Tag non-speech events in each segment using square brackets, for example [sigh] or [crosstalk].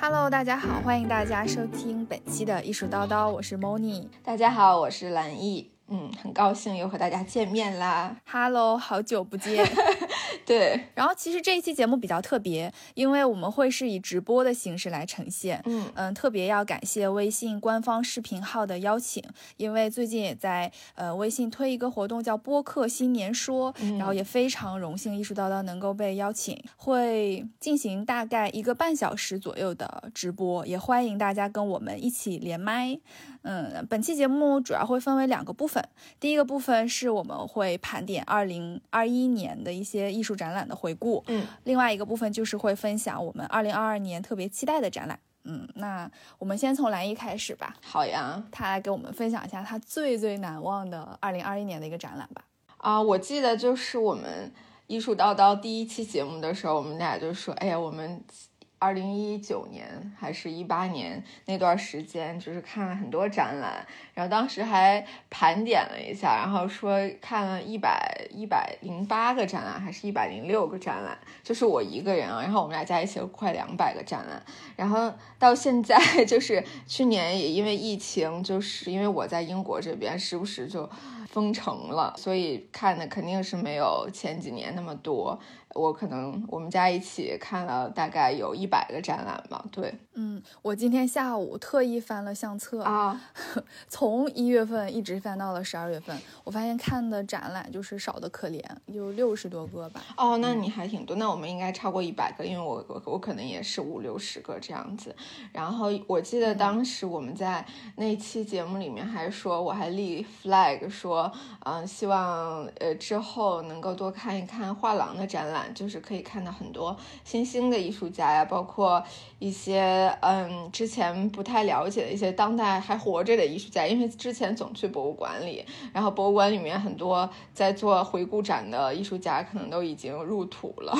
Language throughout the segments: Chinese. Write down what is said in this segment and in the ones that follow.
Hello，大家好，欢迎大家收听本期的艺术叨叨，我是 Moni。大家好，我是蓝艺。嗯，很高兴又和大家见面啦。Hello，好久不见。[laughs] 对，然后其实这一期节目比较特别，因为我们会是以直播的形式来呈现。嗯嗯，特别要感谢微信官方视频号的邀请，因为最近也在呃微信推一个活动叫播客新年说，然后也非常荣幸艺术叨叨能够被邀请，会进行大概一个半小时左右的直播，也欢迎大家跟我们一起连麦。嗯，本期节目主要会分为两个部分。第一个部分是我们会盘点二零二一年的一些艺术展览的回顾。嗯，另外一个部分就是会分享我们二零二二年特别期待的展览。嗯，那我们先从蓝一开始吧。好呀，他来给我们分享一下他最最难忘的二零二一年的一个展览吧。啊，我记得就是我们艺术叨叨第一期节目的时候，我们俩就说，哎呀，我们。二零一九年还是一八年那段时间，就是看了很多展览，然后当时还盘点了一下，然后说看了一百一百零八个展览，还是一百零六个展览，就是我一个人啊，然后我们俩加一起快两百个展览，然后到现在就是去年也因为疫情，就是因为我在英国这边，时不时就封城了，所以看的肯定是没有前几年那么多。我可能我们家一起看了大概有一百个展览吧，对，嗯，我今天下午特意翻了相册啊，[laughs] 从一月份一直翻到了十二月份，我发现看的展览就是少的可怜，有六十多个吧。哦，那你还挺多，那我们应该超过一百个，因为我我我可能也是五六十个这样子。然后我记得当时我们在那期节目里面还说，我还立 flag 说，嗯，希望呃之后能够多看一看画廊的展览。就是可以看到很多新兴的艺术家呀，包括一些嗯之前不太了解的一些当代还活着的艺术家，因为之前总去博物馆里，然后博物馆里面很多在做回顾展的艺术家可能都已经入土了。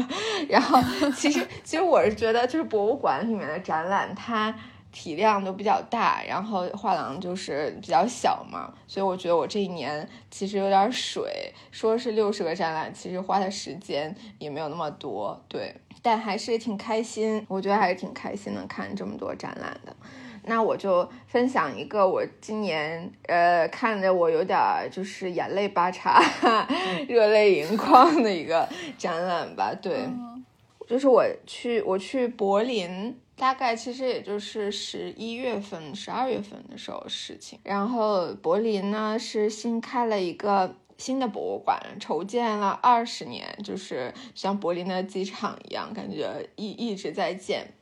[laughs] 然后其实其实我是觉得，就是博物馆里面的展览，它。体量都比较大，然后画廊就是比较小嘛，所以我觉得我这一年其实有点水。说是六十个展览，其实花的时间也没有那么多，对，但还是挺开心。我觉得还是挺开心的，看这么多展览的。那我就分享一个我今年呃看的我有点就是眼泪巴叉、热泪盈眶的一个展览吧。对，就是我去我去柏林。大概其实也就是十一月份、十二月份的时候事情。然后柏林呢是新开了一个新的博物馆，筹建了二十年，就是像柏林的机场一样，感觉一一直在建，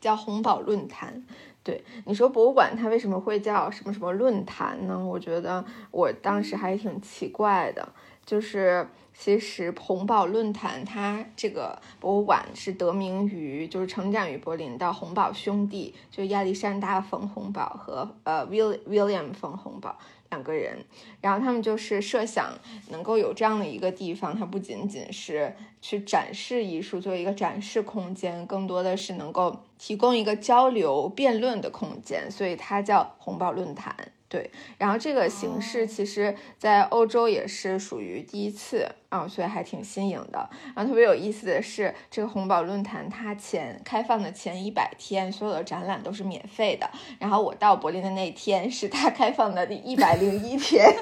叫红堡论坛。对，你说博物馆它为什么会叫什么什么论坛呢？我觉得我当时还挺奇怪的，就是。其实红堡论坛它这个博物馆是得名于，就是成长于柏林的洪堡兄弟，就亚历山大·冯洪堡和呃 Will William 冯洪堡两个人，然后他们就是设想能够有这样的一个地方，它不仅仅是去展示艺术，作为一个展示空间，更多的是能够提供一个交流辩论的空间，所以它叫红堡论坛。对，然后这个形式其实，在欧洲也是属于第一次啊，所以还挺新颖的。然后特别有意思的是，这个红宝论坛它前开放的前一百天，所有的展览都是免费的。然后我到柏林的那天是它开放的第一百零一天，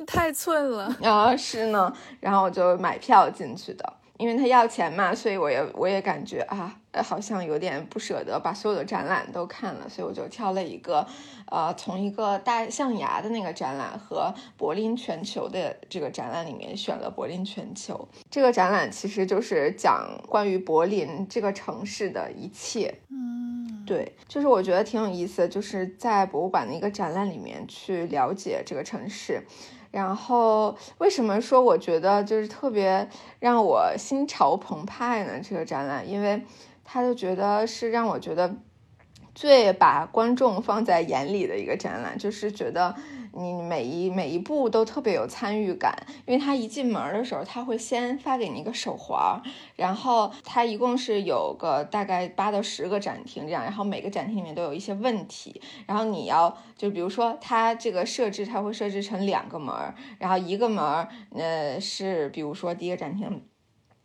你 [laughs] 太寸了 [laughs] 啊！是呢，然后我就买票进去的。因为他要钱嘛，所以我也我也感觉啊，好像有点不舍得把所有的展览都看了，所以我就挑了一个，呃，从一个大象牙的那个展览和柏林全球的这个展览里面选了柏林全球。这个展览其实就是讲关于柏林这个城市的一切。嗯，对，就是我觉得挺有意思，就是在博物馆的一个展览里面去了解这个城市。然后为什么说我觉得就是特别让我心潮澎湃呢？这个展览，因为他就觉得是让我觉得最把观众放在眼里的一个展览，就是觉得。你每一每一步都特别有参与感，因为他一进门的时候，他会先发给你一个手环，然后他一共是有个大概八到十个展厅这样，然后每个展厅里面都有一些问题，然后你要就比如说他这个设置，他会设置成两个门，然后一个门，呃是比如说第一个展厅。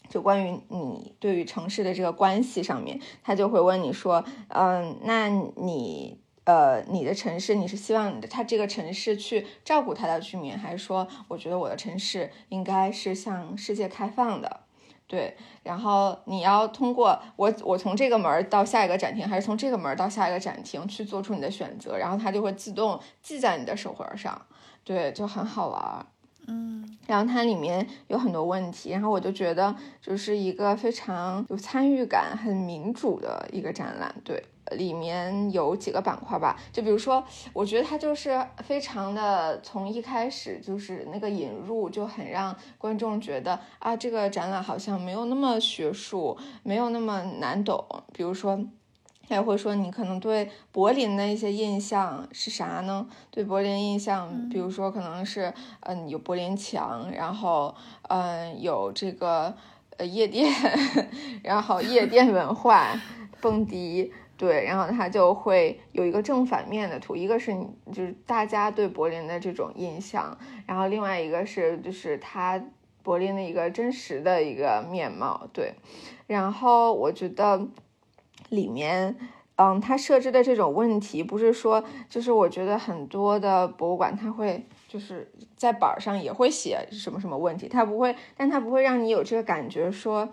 就关于你对于城市的这个关系上面，他就会问你说，嗯，那你呃，你的城市你是希望他这个城市去照顾他的居民，还是说，我觉得我的城市应该是向世界开放的？对，然后你要通过我，我从这个门到下一个展厅，还是从这个门到下一个展厅去做出你的选择，然后它就会自动记在你的手环上，对，就很好玩。嗯，然后它里面有很多问题，然后我就觉得就是一个非常有参与感、很民主的一个展览，对。里面有几个板块吧，就比如说，我觉得它就是非常的从一开始就是那个引入就很让观众觉得啊，这个展览好像没有那么学术，没有那么难懂。比如说，他也会说你可能对柏林的一些印象是啥呢？对柏林印象，比如说可能是嗯有柏林墙，然后嗯有这个呃夜店，[laughs] 然后夜店文化，蹦迪。对，然后他就会有一个正反面的图，一个是就是大家对柏林的这种印象，然后另外一个是就是他柏林的一个真实的一个面貌。对，然后我觉得里面，嗯，它设置的这种问题不是说，就是我觉得很多的博物馆它会就是在板上也会写什么什么问题，它不会，但它不会让你有这个感觉说，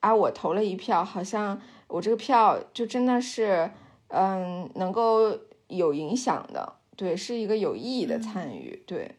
啊，我投了一票，好像。我这个票就真的是，嗯，能够有影响的，对，是一个有意义的参与，对。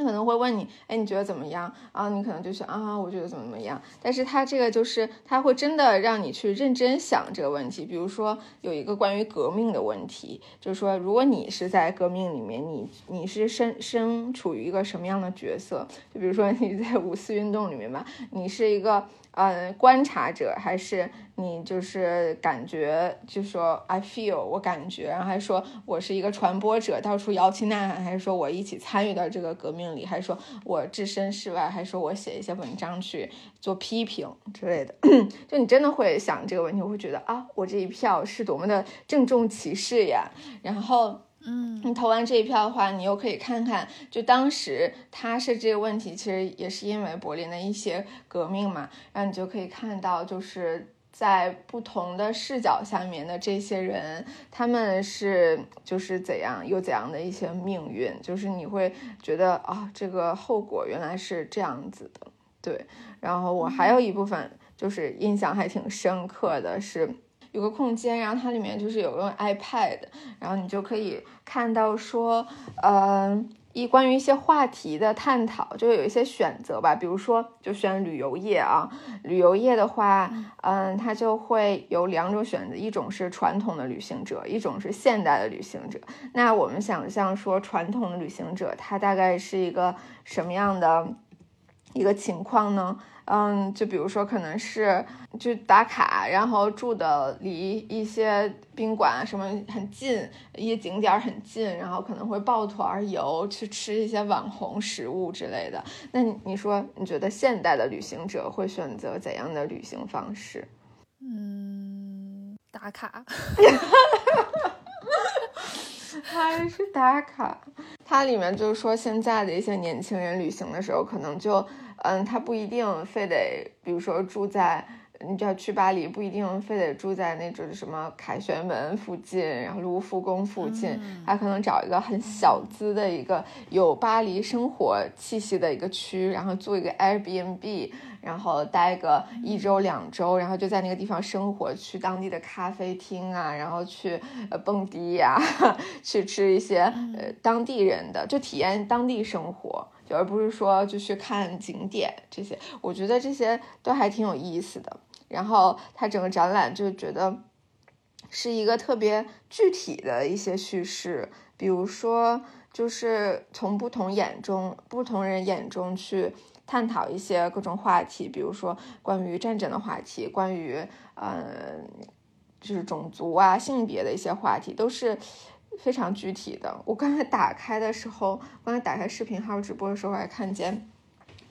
他可能会问你，哎，你觉得怎么样啊？你可能就是啊，我觉得怎么怎么样。但是他这个就是他会真的让你去认真想这个问题。比如说有一个关于革命的问题，就是说如果你是在革命里面，你你是身身处于一个什么样的角色？就比如说你在五四运动里面吧，你是一个。嗯，观察者还是你就是感觉，就说 I feel 我感觉，然后还说我是一个传播者，到处摇旗呐喊，还是说我一起参与到这个革命里，还是说我置身事外，还是说我写一些文章去做批评之类的？[clears throat] 就你真的会想这个问题，我会觉得啊，我这一票是多么的郑重其事呀，然后。嗯，你投完这一票的话，你又可以看看，就当时他设这个问题，其实也是因为柏林的一些革命嘛。然后你就可以看到，就是在不同的视角下面的这些人，他们是就是怎样有怎样的一些命运，就是你会觉得啊，这个后果原来是这样子的。对，然后我还有一部分就是印象还挺深刻的是。有个空间，然后它里面就是有用 iPad，然后你就可以看到说，呃，一关于一些话题的探讨，就有一些选择吧。比如说，就选旅游业啊，旅游业的话，嗯，它就会有两种选择，一种是传统的旅行者，一种是现代的旅行者。那我们想象说，传统的旅行者他大概是一个什么样的一个情况呢？嗯，就比如说，可能是就打卡，然后住的离一些宾馆什么很近，一些景点很近，然后可能会抱团游去吃一些网红食物之类的。那你说，你觉得现代的旅行者会选择怎样的旅行方式？嗯，打卡，[laughs] 还是打卡？它里面就是说，现在的一些年轻人旅行的时候，可能就。嗯，他不一定非得，比如说住在，你要去巴黎，不一定非得住在那种什么凯旋门附近，然后卢浮宫附近，他可能找一个很小资的一个有巴黎生活气息的一个区，然后租一个 Airbnb，然后待个一周两周，然后就在那个地方生活，去当地的咖啡厅啊，然后去呃蹦迪呀，[laughs] 去吃一些呃当地人的，就体验当地生活。而不是说就去看景点这些，我觉得这些都还挺有意思的。然后它整个展览就觉得是一个特别具体的一些叙事，比如说就是从不同眼中、不同人眼中去探讨一些各种话题，比如说关于战争的话题，关于嗯就是种族啊、性别的一些话题，都是。非常具体的，我刚才打开的时候，刚才打开视频号直播的时候，还看见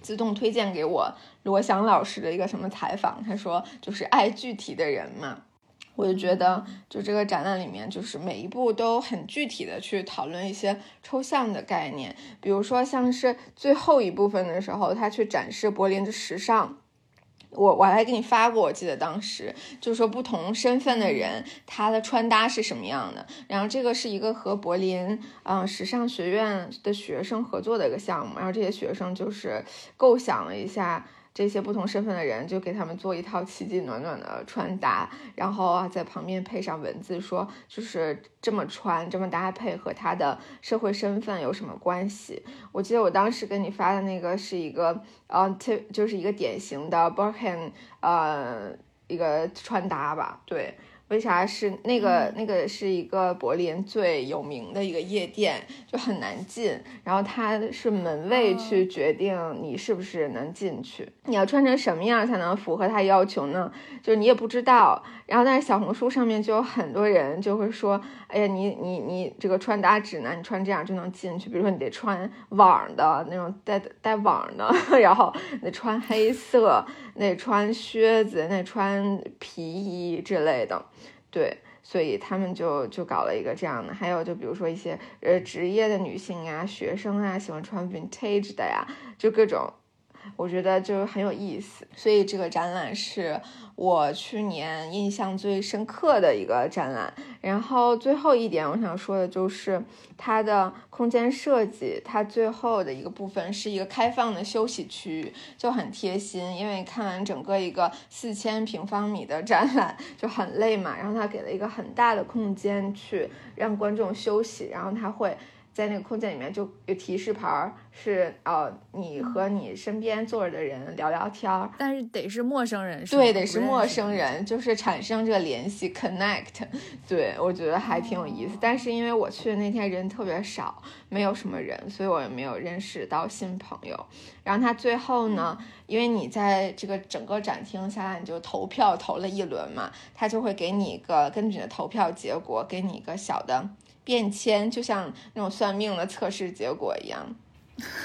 自动推荐给我罗翔老师的一个什么采访，他说就是爱具体的人嘛，我就觉得就这个展览里面，就是每一步都很具体的去讨论一些抽象的概念，比如说像是最后一部分的时候，他去展示柏林的时尚。我我还给你发过，我记得当时就是说不同身份的人他的穿搭是什么样的。然后这个是一个和柏林嗯时尚学院的学生合作的一个项目，然后这些学生就是构想了一下。这些不同身份的人就给他们做一套奇迹暖暖的穿搭，然后啊在旁边配上文字，说就是这么穿这么搭配和他的社会身份有什么关系？我记得我当时跟你发的那个是一个呃，就是一个典型的 Birkin，呃一个穿搭吧，对。为啥是那个那个是一个柏林最有名的一个夜店，就很难进。然后它是门卫去决定你是不是能进去，你要穿成什么样才能符合他要求呢？就是你也不知道。然后但是小红书上面就有很多人就会说，哎呀，你你你这个穿搭指南，你穿这样就能进去。比如说你得穿网的那种带带网的，[laughs] 然后得穿黑色，得穿靴子，得穿皮衣之类的。对，所以他们就就搞了一个这样的，还有就比如说一些呃职业的女性啊、学生啊，喜欢穿 vintage 的呀，就各种。我觉得就很有意思，所以这个展览是我去年印象最深刻的一个展览。然后最后一点我想说的就是它的空间设计，它最后的一个部分是一个开放的休息区域，就很贴心。因为看完整个一个四千平方米的展览就很累嘛，然后它给了一个很大的空间去让观众休息，然后它会。在那个空间里面就有提示牌儿，是呃，你和你身边坐着的人聊聊天儿，但是得是陌生人，对，得是陌生人，就是产生这个联系，connect。[laughs] 对我觉得还挺有意思，但是因为我去的那天人特别少，没有什么人，所以我也没有认识到新朋友。然后他最后呢，因为你在这个整个展厅下来，你就投票投了一轮嘛，他就会给你一个根据你的投票结果，给你一个小的。便签就像那种算命的测试结果一样，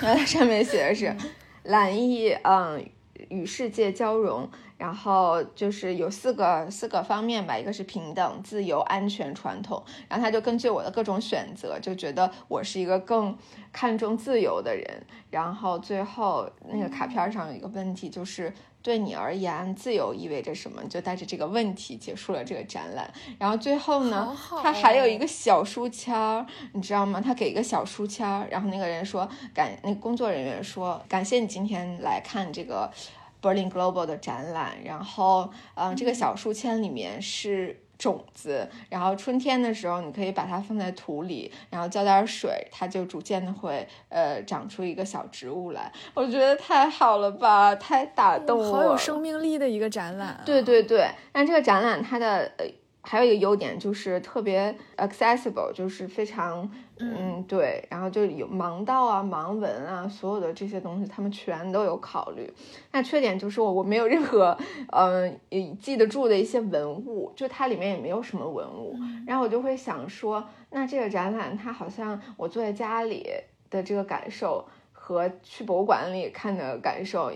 然后它上面写的是蓝意，嗯，与世界交融，然后就是有四个四个方面吧，一个是平等、自由、安全、传统，然后他就根据我的各种选择，就觉得我是一个更看重自由的人，然后最后那个卡片上有一个问题就是。对你而言，自由意味着什么？就带着这个问题结束了这个展览。然后最后呢，他还有一个小书签儿，你知道吗？他给一个小书签儿，然后那个人说感，那工作人员说感谢你今天来看这个 Berlin Global 的展览。然后，嗯，这个小书签里面是。种子，然后春天的时候，你可以把它放在土里，然后浇点水，它就逐渐的会呃长出一个小植物来。我觉得太好了吧，太打动我，好有生命力的一个展览。对对对，但这个展览它的呃。还有一个优点就是特别 accessible，就是非常，嗯，对，然后就有盲道啊、盲文啊，所有的这些东西他们全都有考虑。那缺点就是我我没有任何，嗯，记得住的一些文物，就它里面也没有什么文物。然后我就会想说，那这个展览它好像我坐在家里的这个感受。和去博物馆里看的感受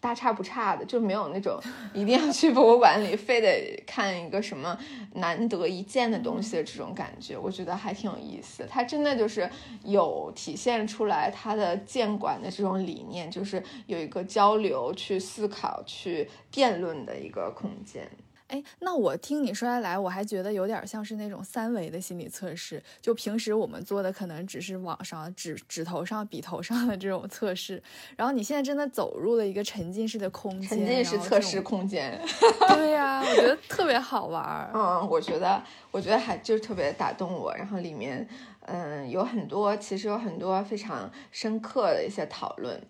大差不差的，就没有那种 [laughs] 一定要去博物馆里非得看一个什么难得一见的东西的这种感觉，我觉得还挺有意思。它真的就是有体现出来它的建馆的这种理念，就是有一个交流、去思考、去辩论的一个空间。哎，那我听你说下来，我还觉得有点像是那种三维的心理测试。就平时我们做的可能只是网上指指头上、笔头上的这种测试，然后你现在真的走入了一个沉浸式的空间，沉浸式测试空间。对呀，我觉得特别好玩。嗯，我觉得，我觉得还就是特别打动我。然后里面，嗯，有很多，其实有很多非常深刻的一些讨论。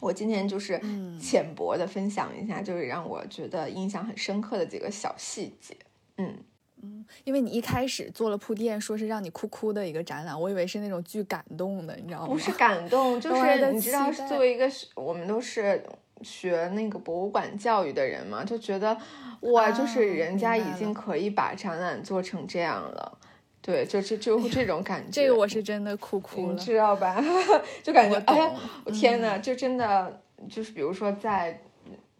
我今天就是浅薄的分享一下，就是让我觉得印象很深刻的几个小细节。嗯嗯，因为你一开始做了铺垫，说是让你哭哭的一个展览，我以为是那种巨感动的，你知道吗？不是感动，就 [laughs] 是你知道，作为一个我们都是学那个博物馆教育的人嘛，就觉得哇，就是人家已经可以把展览做成这样了。对，就就就这种感觉，这个我是真的哭哭了，你知道吧？[laughs] 就感觉哎呀，我天呐，就真的就是比如说在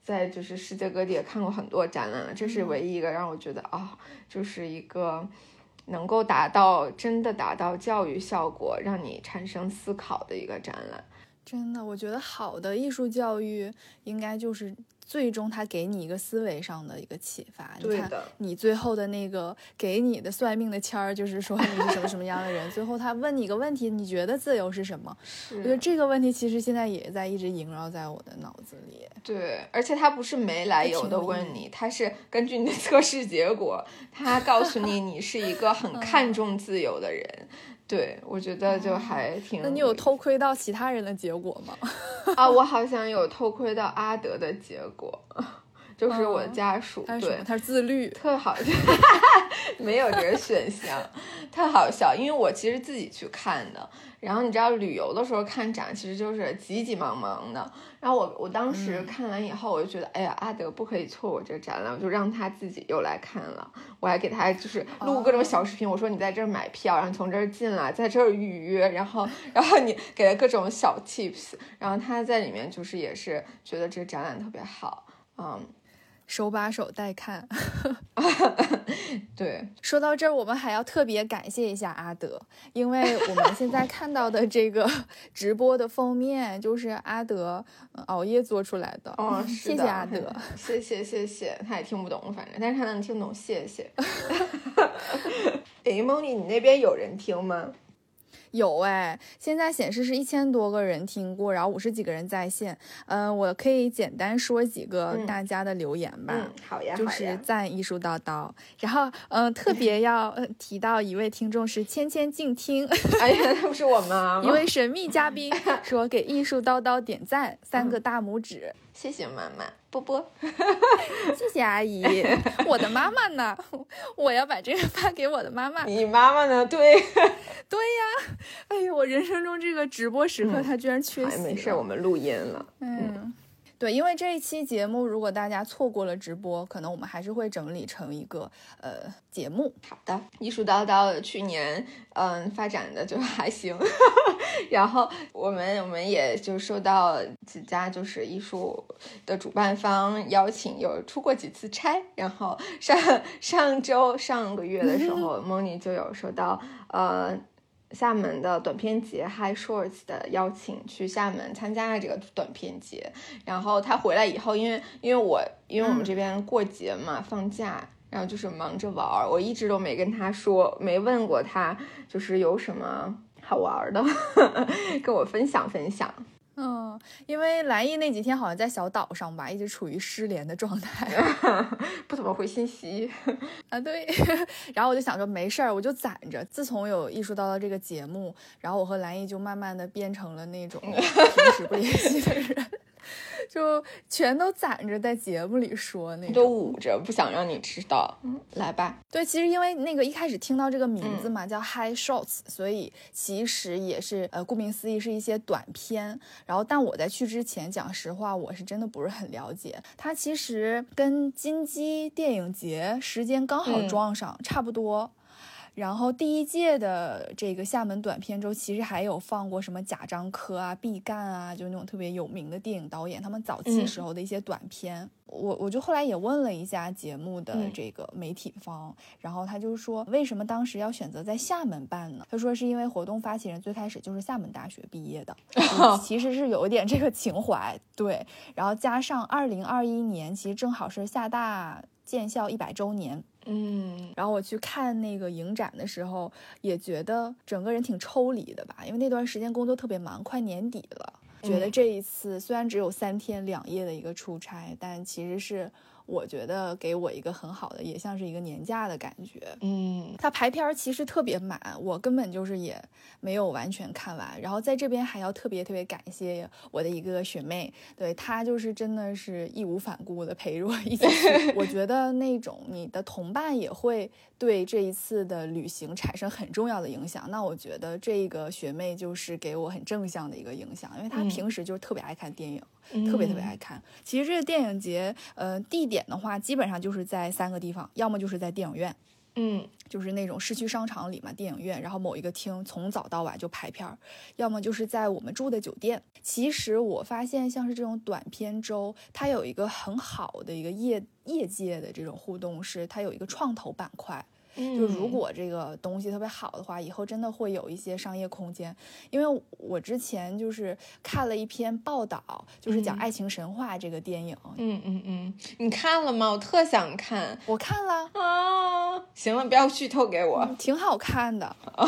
在就是世界各地也看过很多展览了，这是唯一一个让我觉得啊，就是一个能够达到真的达到教育效果，让你产生思考的一个展览。真的，我觉得好的艺术教育应该就是最终他给你一个思维上的一个启发。对的，你最后的那个给你的算命的签儿，就是说你是什么什么样的人。[laughs] 最后他问你一个问题，你觉得自由是什么？我觉得这个问题其实现在也在一直萦绕在我的脑子里。对，而且他不是没来由的问你，他是根据你的测试结果，他告诉你你是一个很看重自由的人。对，我觉得就还挺。那你有偷窥到其他人的结果吗？[laughs] 啊，我好像有偷窥到阿德的结果，就是我的家属。对，他是自律，特好笑，[laughs] 没有这个选项，特好笑。因为我其实自己去看的。然后你知道旅游的时候看展其实就是急急忙忙的。然后我我当时看完以后，我就觉得，哎呀，阿德不可以错过这个展览，我就让他自己又来看了。我还给他就是录各种小视频，我说你在这儿买票，然后从这儿进来，在这儿预约，然后然后你给了各种小 tips，然后他在里面就是也是觉得这个展览特别好，嗯。手把手带看，[laughs] 对。说到这儿，我们还要特别感谢一下阿德，因为我们现在看到的这个 [laughs] 直播的封面就是阿德熬夜做出来的。哦，谢谢阿德，谢谢谢谢。他也听不懂，反正，但是他能听懂，谢谢。[laughs] 哎，梦妮，你那边有人听吗？有哎，现在显示是一千多个人听过，然后五十几个人在线。嗯，我可以简单说几个大家的留言吧。好呀，就是赞艺术叨叨。然后，嗯，特别要提到一位听众是芊芊静听。哎呀，那不是我吗？[laughs] 一位神秘嘉宾 [laughs] 说给艺术叨叨点赞，三个大拇指。谢谢妈妈，波波，[laughs] 谢谢阿姨，我的妈妈呢？我要把这个发给我的妈妈。你妈妈呢？对，[laughs] 对呀。哎呦，我人生中这个直播时刻，他居然缺席。没事，我们录音了。嗯。对，因为这一期节目，如果大家错过了直播，可能我们还是会整理成一个呃节目。好的，艺术叨叨去年嗯发展的就还行，[laughs] 然后我们我们也就收到几家就是艺术的主办方邀请，有出过几次差，然后上上周上个月的时候，[laughs] 梦妮就有收到呃。厦门的短片节 Hi Shorts 的邀请去厦门参加了这个短片节，然后他回来以后，因为因为我因为我们这边过节嘛放假，然后就是忙着玩儿，我一直都没跟他说，没问过他就是有什么好玩的，[laughs] 跟我分享分享。嗯，因为蓝毅那几天好像在小岛上吧，一直处于失联的状态，[laughs] 不怎么回信息啊。对，[laughs] 然后我就想着没事儿，我就攒着。自从有艺术叨叨这个节目，然后我和蓝毅就慢慢的变成了那种平时不联系的人。就全都攒着在节目里说，那都捂着，不想让你知道。嗯，来吧。对，其实因为那个一开始听到这个名字嘛，叫 High Shorts，所以其实也是呃，顾名思义是一些短片。然后，但我在去之前，讲实话，我是真的不是很了解。它其实跟金鸡电影节时间刚好撞上，差不多。然后第一届的这个厦门短片周，其实还有放过什么贾樟柯啊、毕赣啊，就那种特别有名的电影导演，他们早期时候的一些短片。我我就后来也问了一下节目的这个媒体方，然后他就说，为什么当时要选择在厦门办呢？他说是因为活动发起人最开始就是厦门大学毕业的，[laughs] 其实是有一点这个情怀。对，然后加上二零二一年，其实正好是厦大建校一百周年。嗯，然后我去看那个影展的时候，也觉得整个人挺抽离的吧，因为那段时间工作特别忙，快年底了，觉得这一次虽然只有三天两夜的一个出差，但其实是。我觉得给我一个很好的，也像是一个年假的感觉。嗯，它排片其实特别满，我根本就是也没有完全看完。然后在这边还要特别特别感谢我的一个学妹，对她就是真的是义无反顾的陪着我一起。[laughs] 我觉得那种你的同伴也会对这一次的旅行产生很重要的影响。那我觉得这个学妹就是给我很正向的一个影响，因为她平时就是特别爱看电影。特别特别爱看。其实这个电影节，呃，地点的话，基本上就是在三个地方，要么就是在电影院，嗯，就是那种市区商场里嘛，电影院，然后某一个厅从早到晚就排片儿；要么就是在我们住的酒店。其实我发现，像是这种短片周，它有一个很好的一个业业界的这种互动，是它有一个创投板块。就如果这个东西特别好的话，以后真的会有一些商业空间。因为我之前就是看了一篇报道，就是讲《爱情神话》这个电影。嗯嗯嗯，你看了吗？我特想看。我看了啊。行了，不要剧透给我。挺好看的。啊，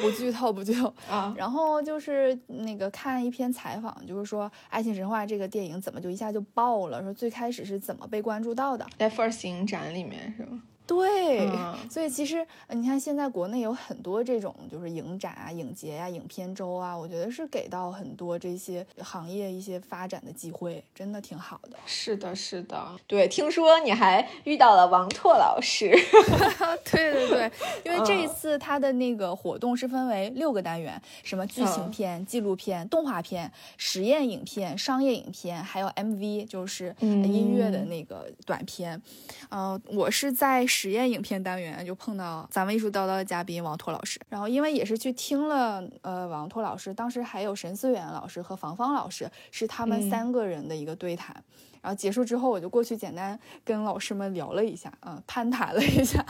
不剧透，不剧透 [laughs] 啊。然后就是那个看一篇采访，就是说《爱情神话》这个电影怎么就一下就爆了？说最开始是怎么被关注到的？在 First 影展里面是吗？对，所以其实你看，现在国内有很多这种就是影展啊、影节呀、影片周啊，我觉得是给到很多这些行业一些发展的机会，真的挺好的。是的，是的，对。听说你还遇到了王拓老师 [laughs] [laughs] 对对对，因为这一次他的那个活动是分为六个单元，什么剧情片、纪录片、动画片、实验影片、商业影片，还有 MV，就是音乐的那个短片。嗯，我是在。实验影片单元就碰到咱们艺术叨叨的嘉宾王拓老师，然后因为也是去听了呃王拓老师，当时还有沈思远老师和房芳老师，是他们三个人的一个对谈，然后结束之后我就过去简单跟老师们聊了一下，嗯，攀谈了一下，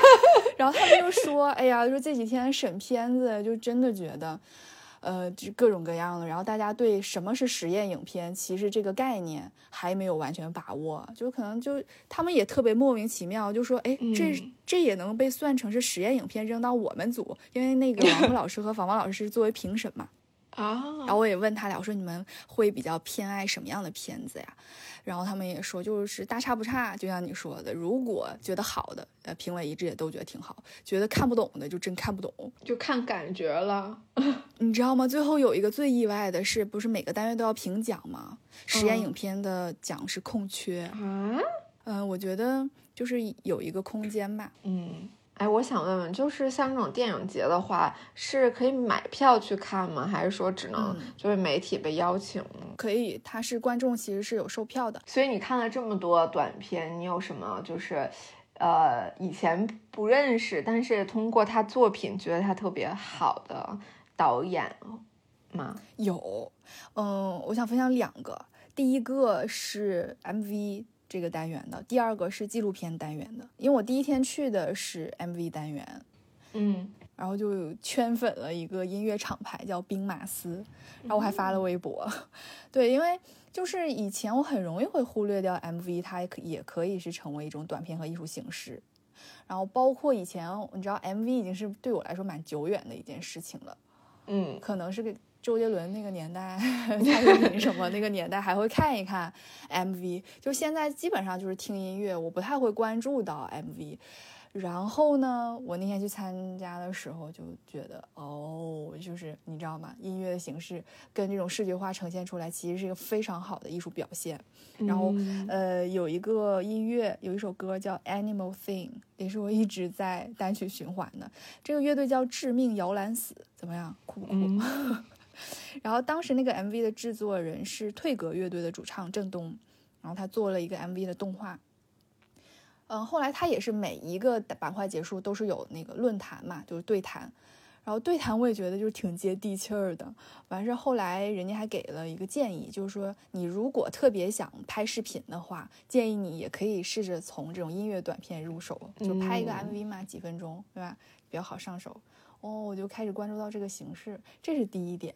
[laughs] 然后他们就说，哎呀，说这几天审片子就真的觉得。呃，就各种各样的，然后大家对什么是实验影片，其实这个概念还没有完全把握，就可能就他们也特别莫名其妙，就说，哎，这这也能被算成是实验影片，扔到我们组，因为那个 [laughs] 王璐老师和房王老师是作为评审嘛。啊，然后我也问他俩，我说你们会比较偏爱什么样的片子呀？然后他们也说，就是大差不差，就像你说的，如果觉得好的，呃，评委一致也都觉得挺好；觉得看不懂的，就真看不懂，就看感觉了。[laughs] 你知道吗？最后有一个最意外的是，不是每个单元都要评奖吗？实验影片的奖是空缺啊。嗯，我觉得就是有一个空间吧。嗯。哎，我想问问，就是像这种电影节的话，是可以买票去看吗？还是说只能就是媒体被邀请？可以，它是观众其实是有售票的。所以你看了这么多短片，你有什么就是，呃，以前不认识，但是通过他作品觉得他特别好的导演吗？有，嗯，我想分享两个，第一个是 MV。这个单元的第二个是纪录片单元的，因为我第一天去的是 MV 单元，嗯，然后就圈粉了一个音乐厂牌叫兵马司，然后我还发了微博，[laughs] 对，因为就是以前我很容易会忽略掉 MV，它也可也可以是成为一种短片和艺术形式，然后包括以前你知道 MV 已经是对我来说蛮久远的一件事情了，嗯，可能是个。周杰伦那个年代，[laughs] 蔡依林什么那个年代还会看一看 MV，就现在基本上就是听音乐，我不太会关注到 MV。然后呢，我那天去参加的时候就觉得，哦，就是你知道吗？音乐的形式跟这种视觉化呈现出来，其实是一个非常好的艺术表现。然后，呃，有一个音乐，有一首歌叫《Animal Thing》，也是我一直在单曲循环的。这个乐队叫致命摇篮死，怎么样？酷不酷？[laughs] 然后当时那个 MV 的制作人是退格乐队的主唱郑东，然后他做了一个 MV 的动画。嗯，后来他也是每一个板块结束都是有那个论坛嘛，就是对谈。然后对谈我也觉得就是挺接地气儿的。完事后来人家还给了一个建议，就是说你如果特别想拍视频的话，建议你也可以试着从这种音乐短片入手，就拍一个 MV 嘛，几分钟，对吧？比较好上手。哦，我就开始关注到这个形式，这是第一点。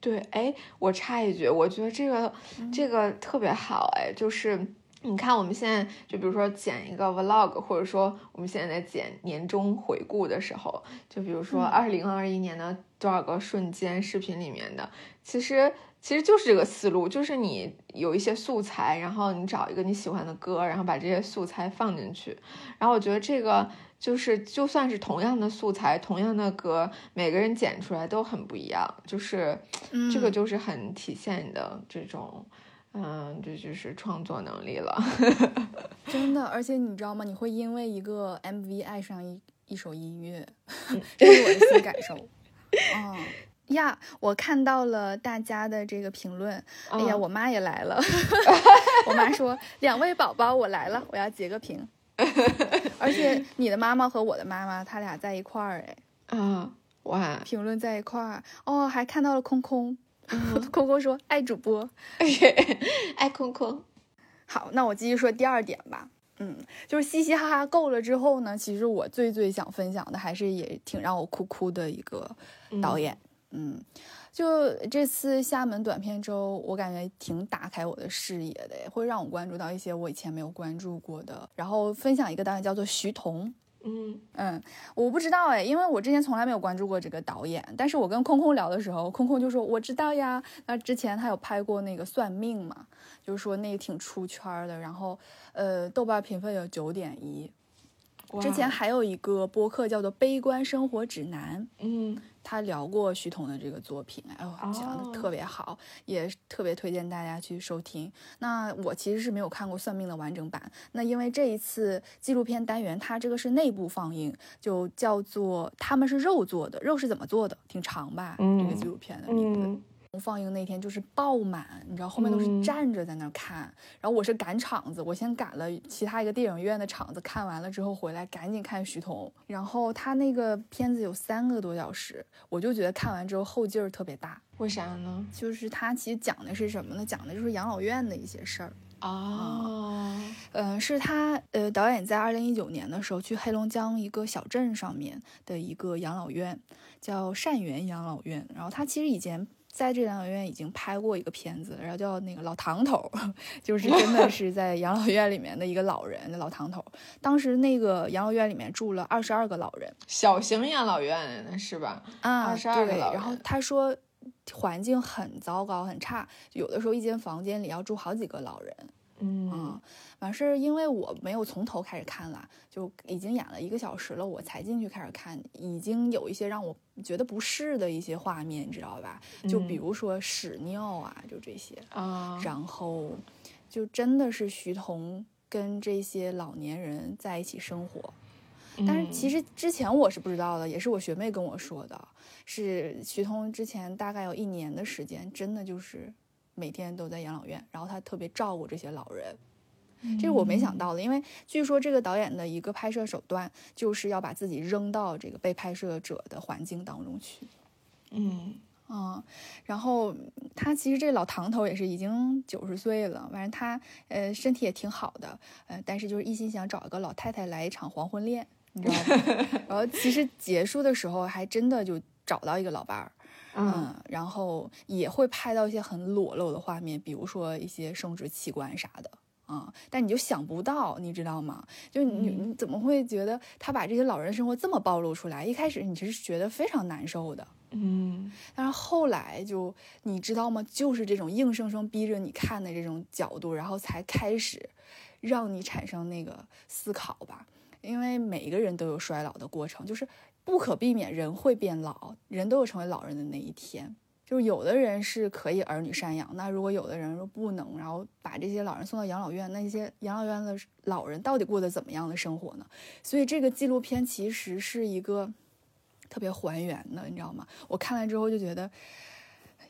对，哎，我插一句，我觉得这个这个特别好，哎，就是你看我们现在就比如说剪一个 vlog，或者说我们现在在剪年终回顾的时候，就比如说二零二一年的多少个瞬间视频里面的，其实其实就是这个思路，就是你有一些素材，然后你找一个你喜欢的歌，然后把这些素材放进去，然后我觉得这个。就是，就算是同样的素材，同样的歌，每个人剪出来都很不一样。就是，这个就是很体现你的这种，嗯，这就是创作能力了。[laughs] 真的，[laughs] 而且你知道吗？你会因为一个 MV 爱上一一首音乐，[laughs] 这是我的新感受。哦呀，我看到了大家的这个评论。哎呀，我妈也来了。[laughs] 我妈说：“两位宝宝，我来了，我要截个屏。[laughs] ”而且你的妈妈和我的妈妈，他俩在一块儿哎，啊，哇，评论在一块儿哦，还看到了空空，[laughs] 空空说爱主播，爱空空。好，那我继续说第二点吧。嗯，就是嘻嘻哈哈够了之后呢，其实我最最想分享的还是也挺让我哭哭的一个导演，嗯，就这次厦门短片周，我感觉挺打开我的视野的，会让我关注到一些我以前没有关注过的。然后分享一个导演叫做徐彤。嗯嗯，我不知道哎，因为我之前从来没有关注过这个导演。但是我跟空空聊的时候，空空就说我知道呀。那之前他有拍过那个算命嘛，就是说那个挺出圈的。然后呃，豆瓣评分有九点一。之前还有一个播客叫做《悲观生活指南》，嗯。他聊过徐彤的这个作品，哎呦，讲的特别好，也特别推荐大家去收听。那我其实是没有看过《算命》的完整版，那因为这一次纪录片单元，它这个是内部放映，就叫做他们是肉做的，肉是怎么做的？挺长吧？这个纪录片的名字。放映那天就是爆满，你知道后面都是站着在那看，然后我是赶场子，我先赶了其他一个电影院的场子，看完了之后回来赶紧看徐彤，然后他那个片子有三个多小时，我就觉得看完之后后劲儿特别大，为啥呢？就是他其实讲的是什么呢？讲的就是养老院的一些事儿哦，嗯，是他呃导演在二零一九年的时候去黑龙江一个小镇上面的一个养老院，叫善园养老院，然后他其实以前。在这养老院已经拍过一个片子，然后叫那个老唐头，[laughs] 就是真的是在养老院里面的一个老人，老唐头。当时那个养老院里面住了二十二个老人，小型养老院是吧？啊，二十二个老人。然后他说环境很糟糕，很差，有的时候一间房间里要住好几个老人。嗯，完事儿，因为我没有从头开始看了，就已经演了一个小时了，我才进去开始看，已经有一些让我觉得不适的一些画面，你知道吧？就比如说屎尿啊，就这些啊。然后，就真的是徐彤跟这些老年人在一起生活，但是其实之前我是不知道的，也是我学妹跟我说的，是徐彤之前大概有一年的时间，真的就是。每天都在养老院，然后他特别照顾这些老人，这是我没想到的。因为据说这个导演的一个拍摄手段就是要把自己扔到这个被拍摄者的环境当中去。嗯嗯，然后他其实这老唐头也是已经九十岁了，反正他呃身体也挺好的，呃，但是就是一心想找一个老太太来一场黄昏恋，你知道吗？[laughs] 然后其实结束的时候还真的就找到一个老伴儿。嗯，然后也会拍到一些很裸露的画面，比如说一些生殖器官啥的啊。但你就想不到，你知道吗？就你你怎么会觉得他把这些老人的生活这么暴露出来？一开始你其实觉得非常难受的，嗯。但是后来就你知道吗？就是这种硬生生逼着你看的这种角度，然后才开始让你产生那个思考吧。因为每一个人都有衰老的过程，就是。不可避免，人会变老，人都有成为老人的那一天。就是有的人是可以儿女赡养，那如果有的人说不能，然后把这些老人送到养老院，那些养老院的老人到底过得怎么样的生活呢？所以这个纪录片其实是一个特别还原的，你知道吗？我看了之后就觉得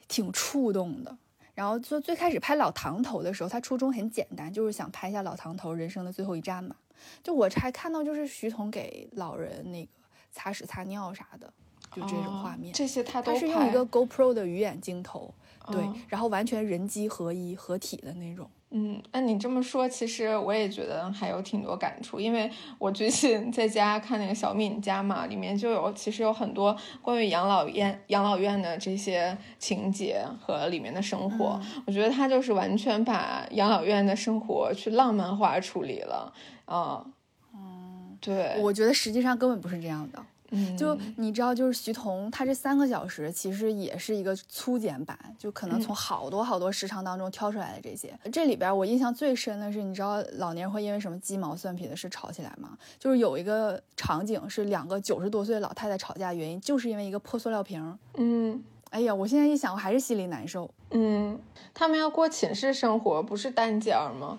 挺触动的。然后就最开始拍老唐头的时候，他初衷很简单，就是想拍一下老唐头人生的最后一站嘛。就我还看到就是徐彤给老人那个。擦屎擦尿啥的，就这种画面，这些他都是用一个 GoPro 的鱼眼镜头，对，然后完全人机合一合体的那种。嗯，那你这么说，其实我也觉得还有挺多感触，因为我最近在家看那个小敏家嘛，里面就有其实有很多关于养老院养老院的这些情节和里面的生活，我觉得他就是完全把养老院的生活去浪漫化处理了，啊。嗯对，我觉得实际上根本不是这样的。嗯，就你知道，就是徐彤他这三个小时其实也是一个粗剪版，就可能从好多好多时长当中挑出来的这些。这里边我印象最深的是，你知道老年人会因为什么鸡毛蒜皮的事吵起来吗？就是有一个场景是两个九十多岁的老太太吵架，原因就是因为一个破塑料瓶。嗯，哎呀，我现在一想，我还是心里难受。嗯，他们要过寝室生活，不是单间吗？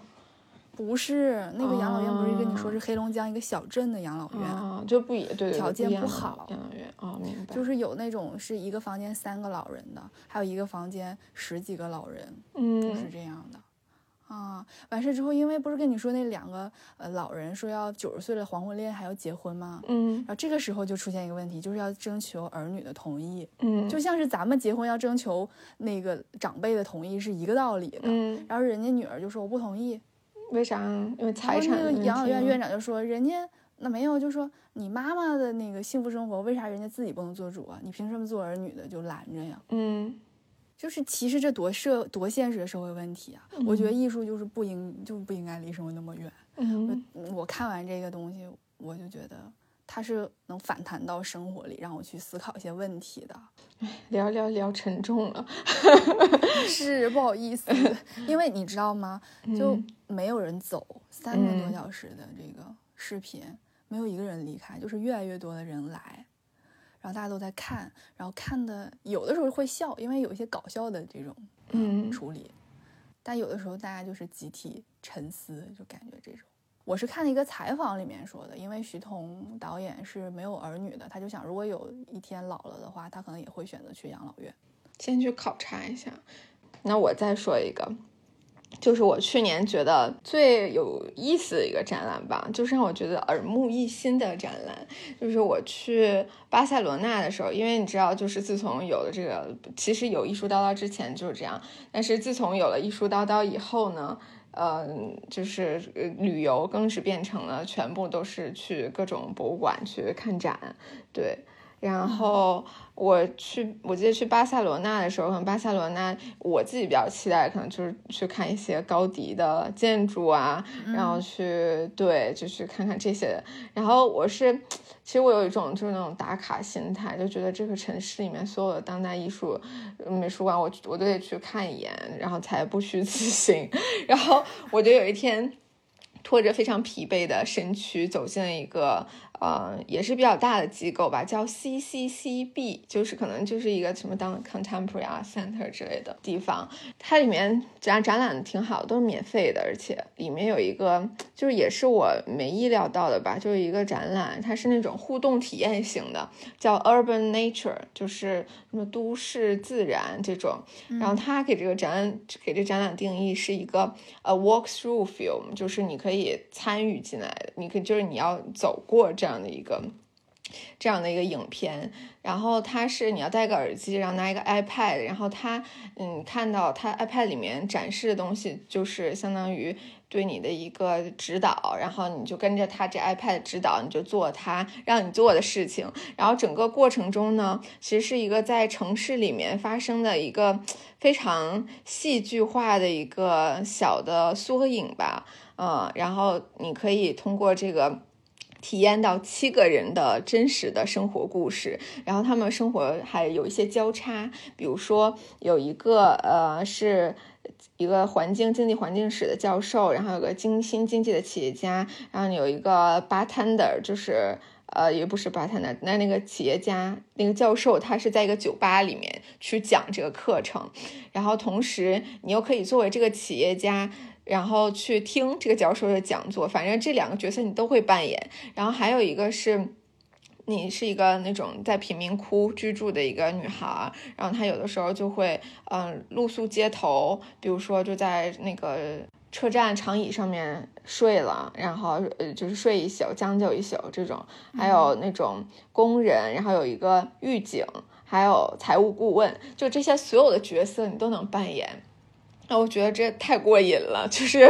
不是那个养老院，不是跟你说是黑龙江一个小镇的养老院，就不也对条件不好。养老院哦，明白。就是有那种是一个房间三个老人的，还有一个房间十几个老人，嗯，就是这样的。啊，完事之后，因为不是跟你说那两个呃老人说要九十岁了黄昏恋还要结婚吗？嗯，然后这个时候就出现一个问题，就是要征求儿女的同意。嗯，就像是咱们结婚要征求那个长辈的同意是一个道理的。嗯，然后人家女儿就说我不同意。为啥？因为财产。那个养老院院长就说：“人家那没有，就说你妈妈的那个幸福生活，为啥人家自己不能做主啊？你凭什么做儿女的就拦着呀？”嗯，就是其实这多社多现实的社会问题啊！我觉得艺术就是不应就不应该离生活那么远。嗯，我看完这个东西，我就觉得。它是能反弹到生活里，让我去思考一些问题的。聊聊聊沉重了，[laughs] 是不好意思，[laughs] 因为你知道吗？就没有人走，三个多小时的这个视频，没有一个人离开，就是越来越多的人来，然后大家都在看，然后看的有的时候会笑，因为有一些搞笑的这种嗯处理，但有的时候大家就是集体沉思，就感觉这种。我是看了一个采访里面说的，因为徐彤导演是没有儿女的，他就想如果有一天老了的话，他可能也会选择去养老院，先去考察一下。那我再说一个，就是我去年觉得最有意思的一个展览吧，就是让我觉得耳目一新的展览，就是我去巴塞罗那的时候，因为你知道，就是自从有了这个，其实有艺术叨叨之前就是这样，但是自从有了艺术叨叨以后呢。嗯，就是旅游更是变成了全部都是去各种博物馆去看展，对。然后我去，我记得去巴塞罗那的时候，可能巴塞罗那我自己比较期待，可能就是去看一些高迪的建筑啊，然后去对，就去看看这些。然后我是。其实我有一种就是那种打卡心态，就觉得这个城市里面所有的当代艺术美术馆，我我都得去看一眼，然后才不虚此行。然后我就有一天拖着非常疲惫的身躯走进了一个。呃，也是比较大的机构吧，叫 CCCB，就是可能就是一个什么当 Contemporary Center 之类的地方。它里面展展览挺好，都是免费的，而且里面有一个就是也是我没意料到的吧，就是一个展览，它是那种互动体验型的，叫 Urban Nature，就是什么都市自然这种。然后它给这个展给这展览定义是一个呃 walk through film，就是你可以参与进来，你可以就是你要走过这。这样的一个这样的一个影片，然后它是你要戴个耳机，然后拿一个 iPad，然后它嗯看到它 iPad 里面展示的东西，就是相当于对你的一个指导，然后你就跟着它这 iPad 指导，你就做它让你做的事情。然后整个过程中呢，其实是一个在城市里面发生的一个非常戏剧化的一个小的缩影吧，嗯，然后你可以通过这个。体验到七个人的真实的生活故事，然后他们生活还有一些交叉，比如说有一个呃是一个环境经济环境史的教授，然后有个精新经济的企业家，然后有一个 bartender，就是呃也不是 bartender，那那个企业家那个教授他是在一个酒吧里面去讲这个课程，然后同时你又可以作为这个企业家。然后去听这个教授的讲座，反正这两个角色你都会扮演。然后还有一个是，你是一个那种在贫民窟居住的一个女孩，然后她有的时候就会嗯露宿街头，比如说就在那个车站长椅上面睡了，然后呃就是睡一宿将就一宿这种。还有那种工人，然后有一个狱警，还有财务顾问，就这些所有的角色你都能扮演。那我觉得这太过瘾了，就是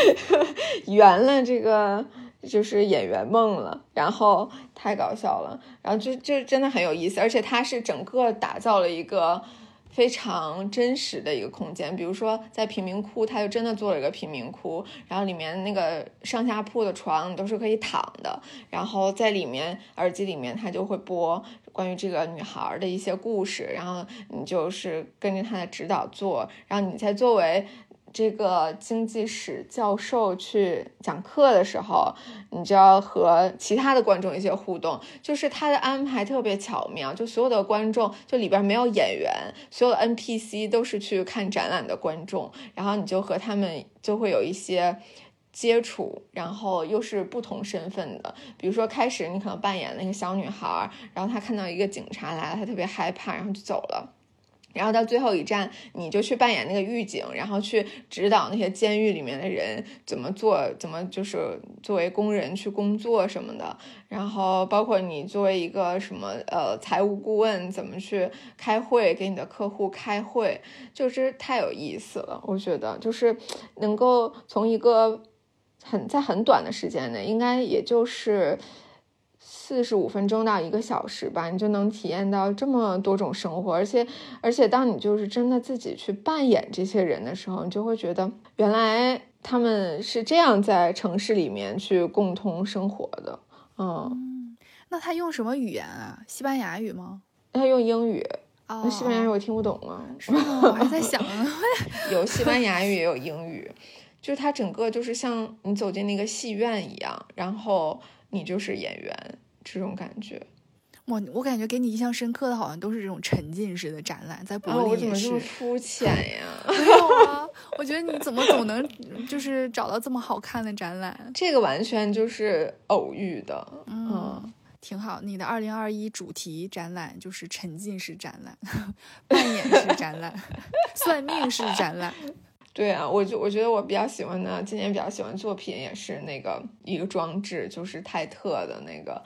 [laughs] 圆了这个就是演员梦了，然后太搞笑了，然后就就真的很有意思，而且他是整个打造了一个。非常真实的一个空间，比如说在贫民窟，他就真的做了一个贫民窟，然后里面那个上下铺的床都是可以躺的，然后在里面耳机里面他就会播关于这个女孩的一些故事，然后你就是跟着她的指导做，然后你在作为。这个经济史教授去讲课的时候，你就要和其他的观众一些互动，就是他的安排特别巧妙，就所有的观众就里边没有演员，所有的 NPC 都是去看展览的观众，然后你就和他们就会有一些接触，然后又是不同身份的，比如说开始你可能扮演那个小女孩，然后她看到一个警察来了，她特别害怕，然后就走了。然后到最后一站，你就去扮演那个狱警，然后去指导那些监狱里面的人怎么做，怎么就是作为工人去工作什么的。然后包括你作为一个什么呃财务顾问，怎么去开会，给你的客户开会，就是太有意思了。我觉得就是能够从一个很在很短的时间内，应该也就是。四十五分钟到一个小时吧，你就能体验到这么多种生活，而且，而且当你就是真的自己去扮演这些人的时候，你就会觉得原来他们是这样在城市里面去共同生活的。嗯，那他用什么语言啊？西班牙语吗？他用英语。那西班牙语我听不懂啊。是吗？我还在想，[laughs] 有西班牙语也有英语，就是它整个就是像你走进那个戏院一样，然后你就是演员。这种感觉，我我感觉给你印象深刻的，好像都是这种沉浸式的展览，在柏林也是。我怎么这么肤浅 [laughs] 呀？没有啊，我觉得你怎么总能就是找到这么好看的展览？[laughs] 这个完全就是偶遇的，嗯，挺好。你的二零二一主题展览就是沉浸式展览、[laughs] 扮演式展览、算命式展览。对啊，我就我觉得我比较喜欢的，今年比较喜欢作品也是那个一个装置，就是泰特的那个。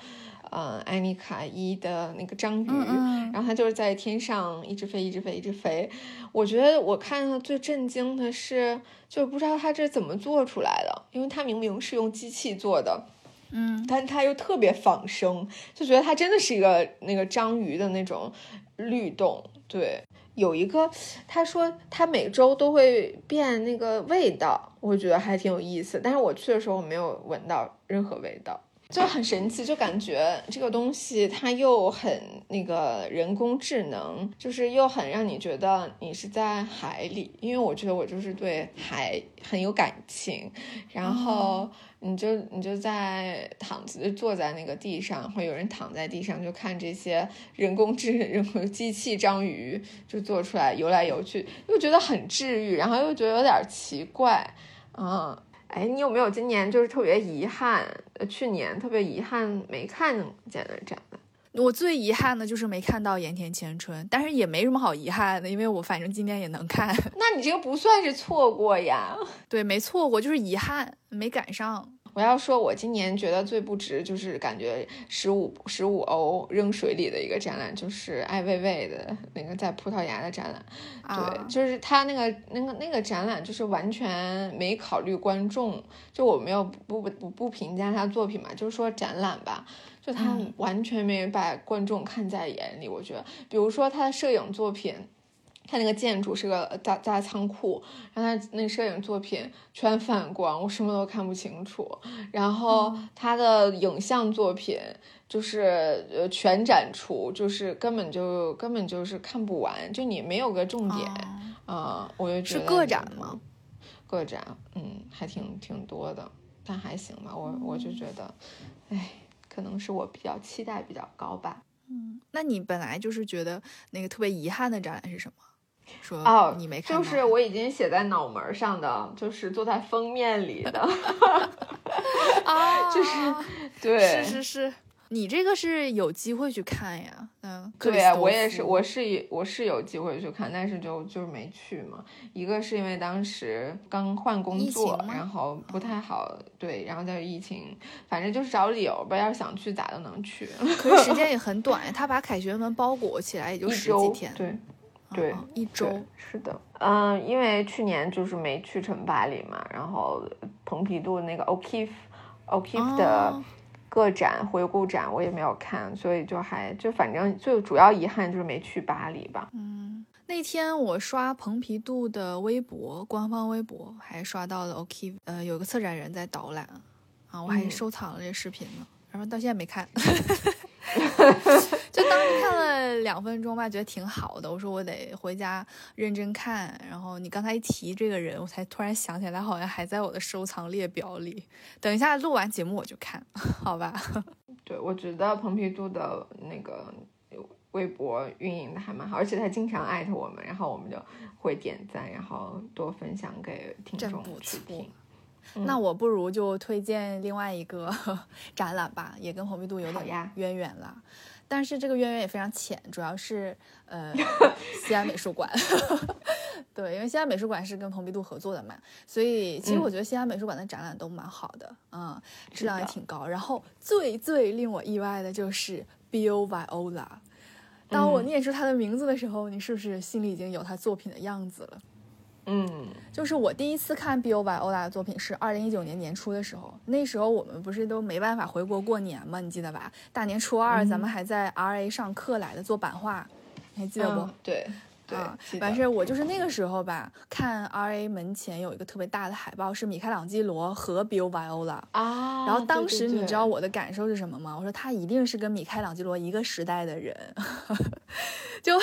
嗯，艾妮卡伊的那个章鱼，然后它就是在天上一直飞，一直飞，一直飞。我觉得我看到最震惊的是，就不知道它这怎么做出来的，因为它明明是用机器做的，嗯，但它又特别仿生，就觉得它真的是一个那个章鱼的那种律动。对，有一个他说他每周都会变那个味道，我觉得还挺有意思。但是我去的时候我没有闻到任何味道。就很神奇，就感觉这个东西它又很那个人工智能，就是又很让你觉得你是在海里，因为我觉得我就是对海很有感情。然后你就你就在躺着坐在那个地上，会有人躺在地上就看这些人工智人工机器章鱼就做出来游来游去，又觉得很治愈，然后又觉得有点奇怪，嗯。哎，你有没有今年就是特别遗憾？呃，去年特别遗憾没看见的展览。我最遗憾的就是没看到盐田千春，但是也没什么好遗憾的，因为我反正今年也能看。[laughs] 那你这个不算是错过呀？对，没错过，就是遗憾没赶上。我要说，我今年觉得最不值，就是感觉十五十五欧扔水里的一个展览，就是艾未未的那个在葡萄牙的展览。对，就是他那个那个那个展览，就是完全没考虑观众。就我没有不不不不评价他作品嘛，就是说展览吧，就他完全没把观众看在眼里。我觉得，比如说他的摄影作品。他那个建筑是个大大仓库，然后他那摄影作品全反光，我什么都看不清楚。然后他的影像作品就是呃全展出，就是根本就根本就是看不完，就你没有个重点啊。我就觉得是个展吗？个展，嗯，还挺挺多的，但还行吧。我我就觉得，哎，可能是我比较期待比较高吧。嗯，那你本来就是觉得那个特别遗憾的展览是什么？说哦，你没看，就是我已经写在脑门上的，就是坐在封面里的，[laughs] 啊，就是对，是是是，你这个是有机会去看呀，嗯，对呀，我也是，我是我是有机会去看，但是就就是没去嘛。一个是因为当时刚换工作，然后不太好，对，然后再疫情，反正就是找理由吧。要是想去，咋都能去。可是时间也很短呀，他把凯旋门包裹起来也就十几天，对。对，一周是的，嗯，因为去年就是没去成巴黎嘛，然后蓬皮杜那个 O'Keefe，O'Keefe 的个展回顾展我也没有看，所以就还就反正最主要遗憾就是没去巴黎吧。嗯，那天我刷蓬皮杜的微博，官方微博还刷到了 O'Keefe，呃，有个策展人在导览啊，我还收藏了这视频呢，然后到现在没看。[laughs] 就当时看了两分钟吧，觉得挺好的。我说我得回家认真看。然后你刚才一提这个人，我才突然想起来，好像还在我的收藏列表里。等一下录完节目我就看，[laughs] 好吧？[laughs] 对，我觉得蓬皮杜的那个微博运营的还蛮好，而且他经常艾特我们，然后我们就会点赞，然后多分享给听众去听。那我不如就推荐另外一个 [laughs] 展览吧，也跟蓬皮杜有点渊源了。但是这个渊源也非常浅，主要是呃 [laughs] 西安美术馆。[laughs] 对，因为西安美术馆是跟蓬皮杜合作的嘛，所以其实我觉得西安美术馆的展览都蛮好的，嗯，质量也挺高。然后最最令我意外的就是 Bill Viola。当我念出他的名字的时候，你是不是心里已经有他作品的样子了？嗯，就是我第一次看 Bill Viola 的作品是二零一九年年初的时候，那时候我们不是都没办法回国过年吗？你记得吧？大年初二咱们还在 RA 上课来的，做版画，你还记得不？对。啊，完事儿我就是那个时候吧，看 R A 门前有一个特别大的海报，是米开朗基罗和 Bill Viola 啊。然后当时你知道我的感受是什么吗？我说他一定是跟米开朗基罗一个时代的人。[laughs] 就，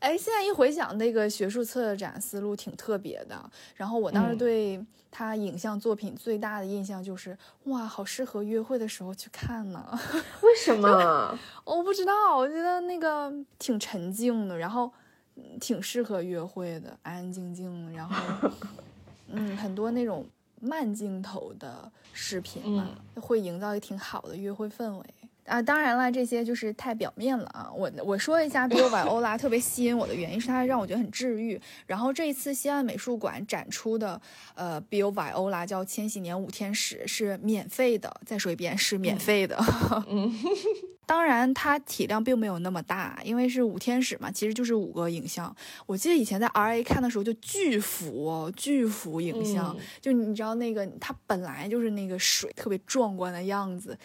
哎，现在一回想，那个学术策展思路挺特别的。然后我当时对他影像作品最大的印象就是，哇，好适合约会的时候去看呢。[laughs] 为什么？我不知道，我觉得那个挺沉静的，然后。挺适合约会的，安安静静，然后，[laughs] 嗯，很多那种慢镜头的视频嘛，会营造一个挺好的约会氛围啊。当然了，这些就是太表面了啊。我我说一下 Bill Viola 特别吸引我的原因是它让我觉得很治愈。然后这一次西安美术馆展出的呃 Bill Viola 叫《千禧年五天使》是免费的，再说一遍是免费的。嗯。[laughs] 当然，它体量并没有那么大，因为是五天使嘛，其实就是五个影像。我记得以前在 R A 看的时候，就巨幅、巨幅影像，就你知道那个它本来就是那个水特别壮观的样子，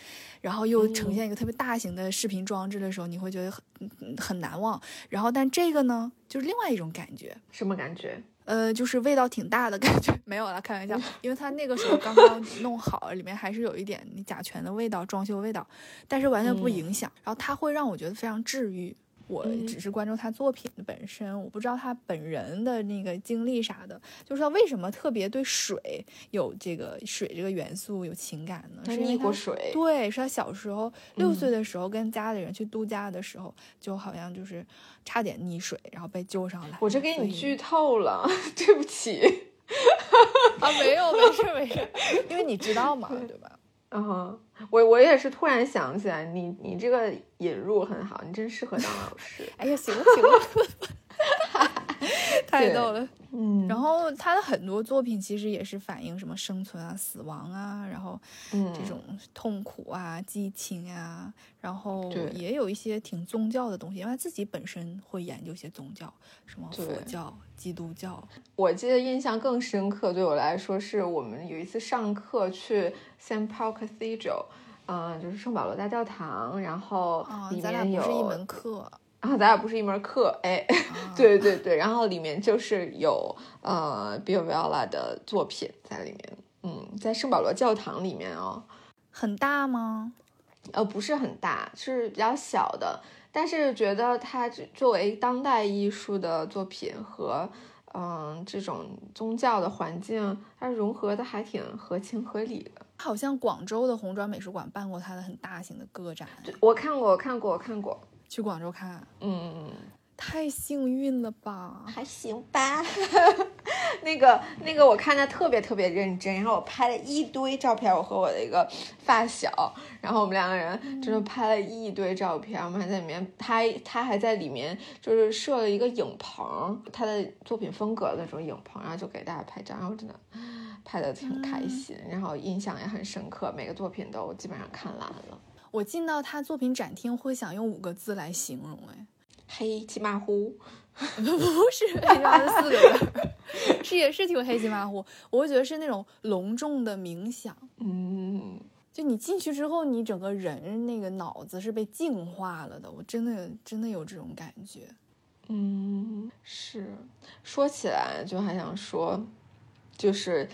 然后又呈现一个特别大型的视频装置的时候，你会觉得很很难忘。然后，但这个呢，就是另外一种感觉，什么感觉？呃，就是味道挺大的感觉，[laughs] 没有了，开玩笑，因为它那个时候刚刚弄好，里面还是有一点甲醛的味道，装修味道，但是完全不影响。然后它会让我觉得非常治愈。我只是关注他作品的本身，我不知道他本人的那个经历啥的，就是他为什么特别对水有这个水这个元素有情感呢？是溺过水？对，是他小时候六岁的时候跟家里人去度假的时候，就好像就是差点溺水，然后被救上来。我这给你剧透了，对不起。啊，没有，没事没事，[laughs] 因为你知道嘛，对吧？嗯，我我也是突然想起来，你你这个引入很好，你真适合当老师。哎呀，行了行了，太逗了。嗯，然后他的很多作品其实也是反映什么生存啊、死亡啊，然后这种痛苦啊、激情啊，然后也有一些挺宗教的东西，因为他自己本身会研究一些宗教，什么佛教、基督教。我记得印象更深刻，对我来说是我们有一次上课去 Saint Paul Cathedral，嗯，就是圣保罗大教堂，然后里面有一门课。然后咱俩不是一门课，哎，对对对，然后里面就是有呃 b i l l Viola 的作品在里面，嗯，在圣保罗教堂里面哦，很大吗？呃，不是很大，是比较小的，但是觉得它作为当代艺术的作品和嗯这种宗教的环境，它融合的还挺合情合理的。好像广州的红砖美术馆办过它的很大型的个展，我看过，我看过，我看过。去广州看，嗯，太幸运了吧？还行吧。那 [laughs] 个那个，我看他特别特别认真，然后我拍了一堆照片，我和我的一个发小，然后我们两个人真的拍了一堆照片，我们还在里面，他他还在里面就是设了一个影棚，他的作品风格的那种影棚，然后就给大家拍照，然后真的拍的挺开心，然后印象也很深刻，每个作品都基本上看完了。我进到他作品展厅会想用五个字来形容，哎，黑漆麻糊，[laughs] 不是黑漆麻糊四个字，是也是挺黑漆麻糊。我会觉得是那种隆重的冥想，嗯，就你进去之后，你整个人那个脑子是被净化了的，我真的真的有这种感觉。嗯，是，说起来就还想说，就是。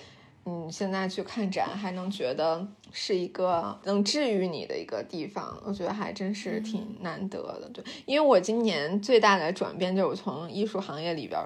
嗯，现在去看展还能觉得是一个能治愈你的一个地方，我觉得还真是挺难得的。对，因为我今年最大的转变就是从艺术行业里边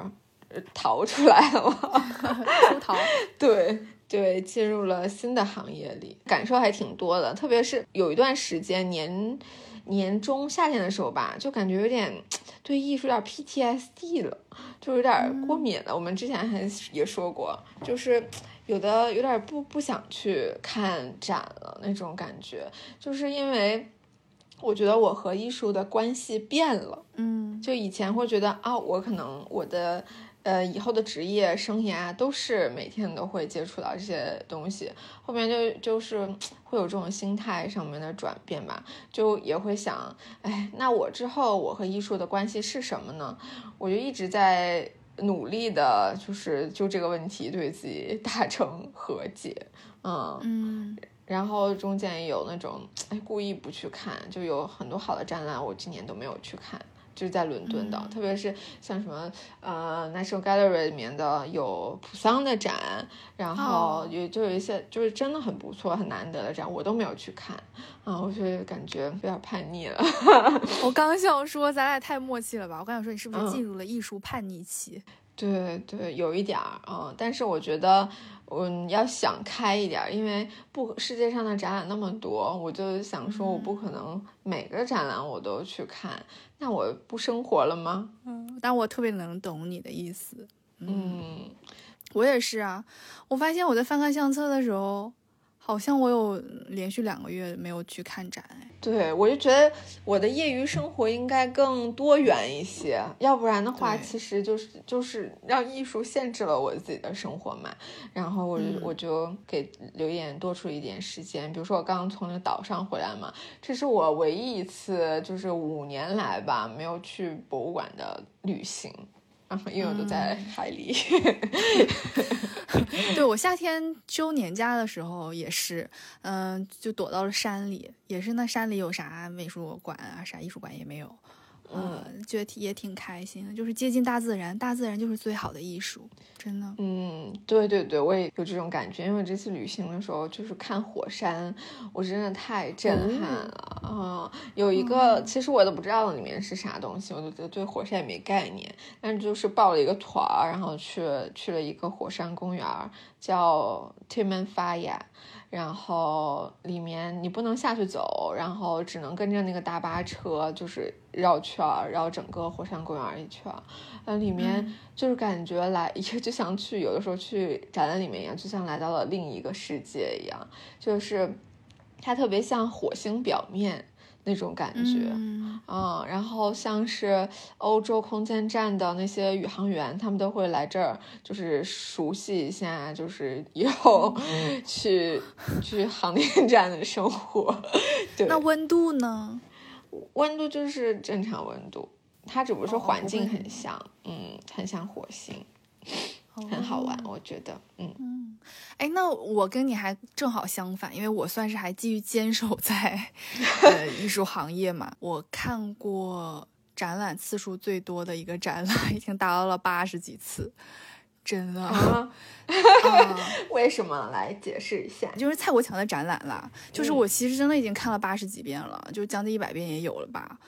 逃出来了嘛，[laughs] 出逃。对对，进入了新的行业里，感受还挺多的。特别是有一段时间年年中夏天的时候吧，就感觉有点对艺术有点 PTSD 了，就有点过敏了。我们之前还也说过，就是。有的有点不不想去看展了那种感觉，就是因为我觉得我和艺术的关系变了。嗯，就以前会觉得啊，我可能我的呃以后的职业生涯都是每天都会接触到这些东西，后面就就是会有这种心态上面的转变吧，就也会想，哎，那我之后我和艺术的关系是什么呢？我就一直在努力的，就是就这个问题对自己达成和解，嗯嗯。然后中间有那种哎故意不去看，就有很多好的展览，我今年都没有去看，就是在伦敦的，特别是像什么呃 National Gallery 里面的有普桑的展，然后有就有一些就是真的很不错、很难得的展，我都没有去看啊，我就感觉有点叛逆了。[laughs] 我刚想说咱俩太默契了吧？我刚想说你是不是进入了艺术叛逆期？对对，有一点儿啊，但是我觉得。嗯，要想开一点，因为不世界上的展览那么多，我就想说，我不可能每个展览我都去看，那我不生活了吗？嗯，但我特别能懂你的意思。嗯，我也是啊，我发现我在翻看相册的时候。好像我有连续两个月没有去看展，哎，对我就觉得我的业余生活应该更多元一些，要不然的话，其实就是就是让艺术限制了我自己的生活嘛。然后我就我就给刘烨多出一点时间，比如说我刚刚从那个岛上回来嘛，这是我唯一一次就是五年来吧没有去博物馆的旅行。因为我都在海里。[laughs] 对我夏天休年假的时候也是，嗯，就躲到了山里，也是那山里有啥美术馆啊，啥艺术馆也没有。嗯，觉得也挺开心的，就是接近大自然，大自然就是最好的艺术，真的。嗯，对对对，我也有这种感觉，因为这次旅行的时候就是看火山，我真的太震撼了啊！有一个，其实我都不知道里面是啥东西，我就觉得对火山也没概念，但是就是报了一个团儿，然后去去了一个火山公园，叫 Timanfaya。然后里面你不能下去走，然后只能跟着那个大巴车，就是绕圈儿，绕整个火山公园一圈儿。呃，里面就是感觉来，[laughs] 也就像去有的时候去展览里面一样，就像来到了另一个世界一样，就是它特别像火星表面。那种感觉，嗯，然后像是欧洲空间站的那些宇航员，他们都会来这儿，就是熟悉一下，就是以后 [laughs] 去去航天站的生活。对，那温度呢？温度就是正常温度，它只不过说环境很像，嗯，很像火星。很好玩，我觉得，嗯嗯，哎，那我跟你还正好相反，因为我算是还继续坚守在 [laughs] 呃艺术行业嘛。我看过展览次数最多的一个展览，已经达到了八十几次，真的啊？[laughs] [laughs] 为什么？来解释一下。就是蔡国强的展览啦，就是我其实真的已经看了八十几遍了，就将近一百遍也有了吧。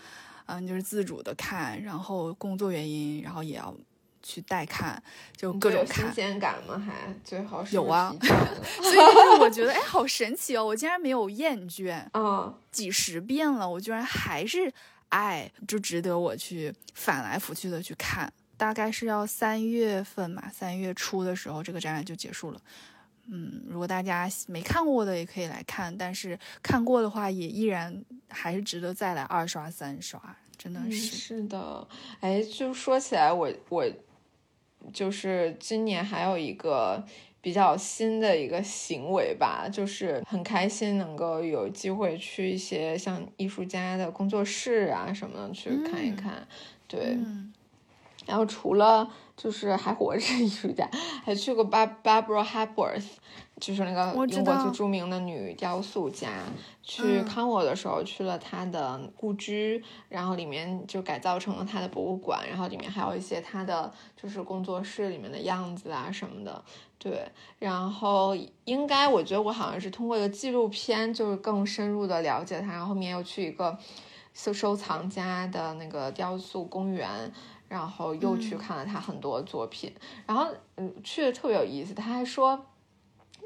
嗯，就是自主的看，然后工作原因，然后也要。去带看，就各种看。新鲜感吗？还最好是有啊。所以我觉得，[laughs] 哎，好神奇哦！我竟然没有厌倦啊，几十遍了，我居然还是爱，就值得我去翻来覆去的去看。大概是要三月份嘛，三月初的时候，这个展览就结束了。嗯，如果大家没看过的也可以来看，但是看过的话，也依然还是值得再来二刷三刷。真的是是的，哎，就说起来，我我。就是今年还有一个比较新的一个行为吧，就是很开心能够有机会去一些像艺术家的工作室啊什么的去看一看，对。然后除了就是还活着艺术家，还去过 Bar Barbara Hepworth。就是那个英国最著名的女雕塑家，去康沃的时候去了她的故居，然后里面就改造成了她的博物馆，然后里面还有一些她的就是工作室里面的样子啊什么的。对，然后应该我觉得我好像是通过一个纪录片，就是更深入的了解她，然后后面又去一个收收藏家的那个雕塑公园，然后又去看了他很多作品，然后嗯去的特别有意思，他还说。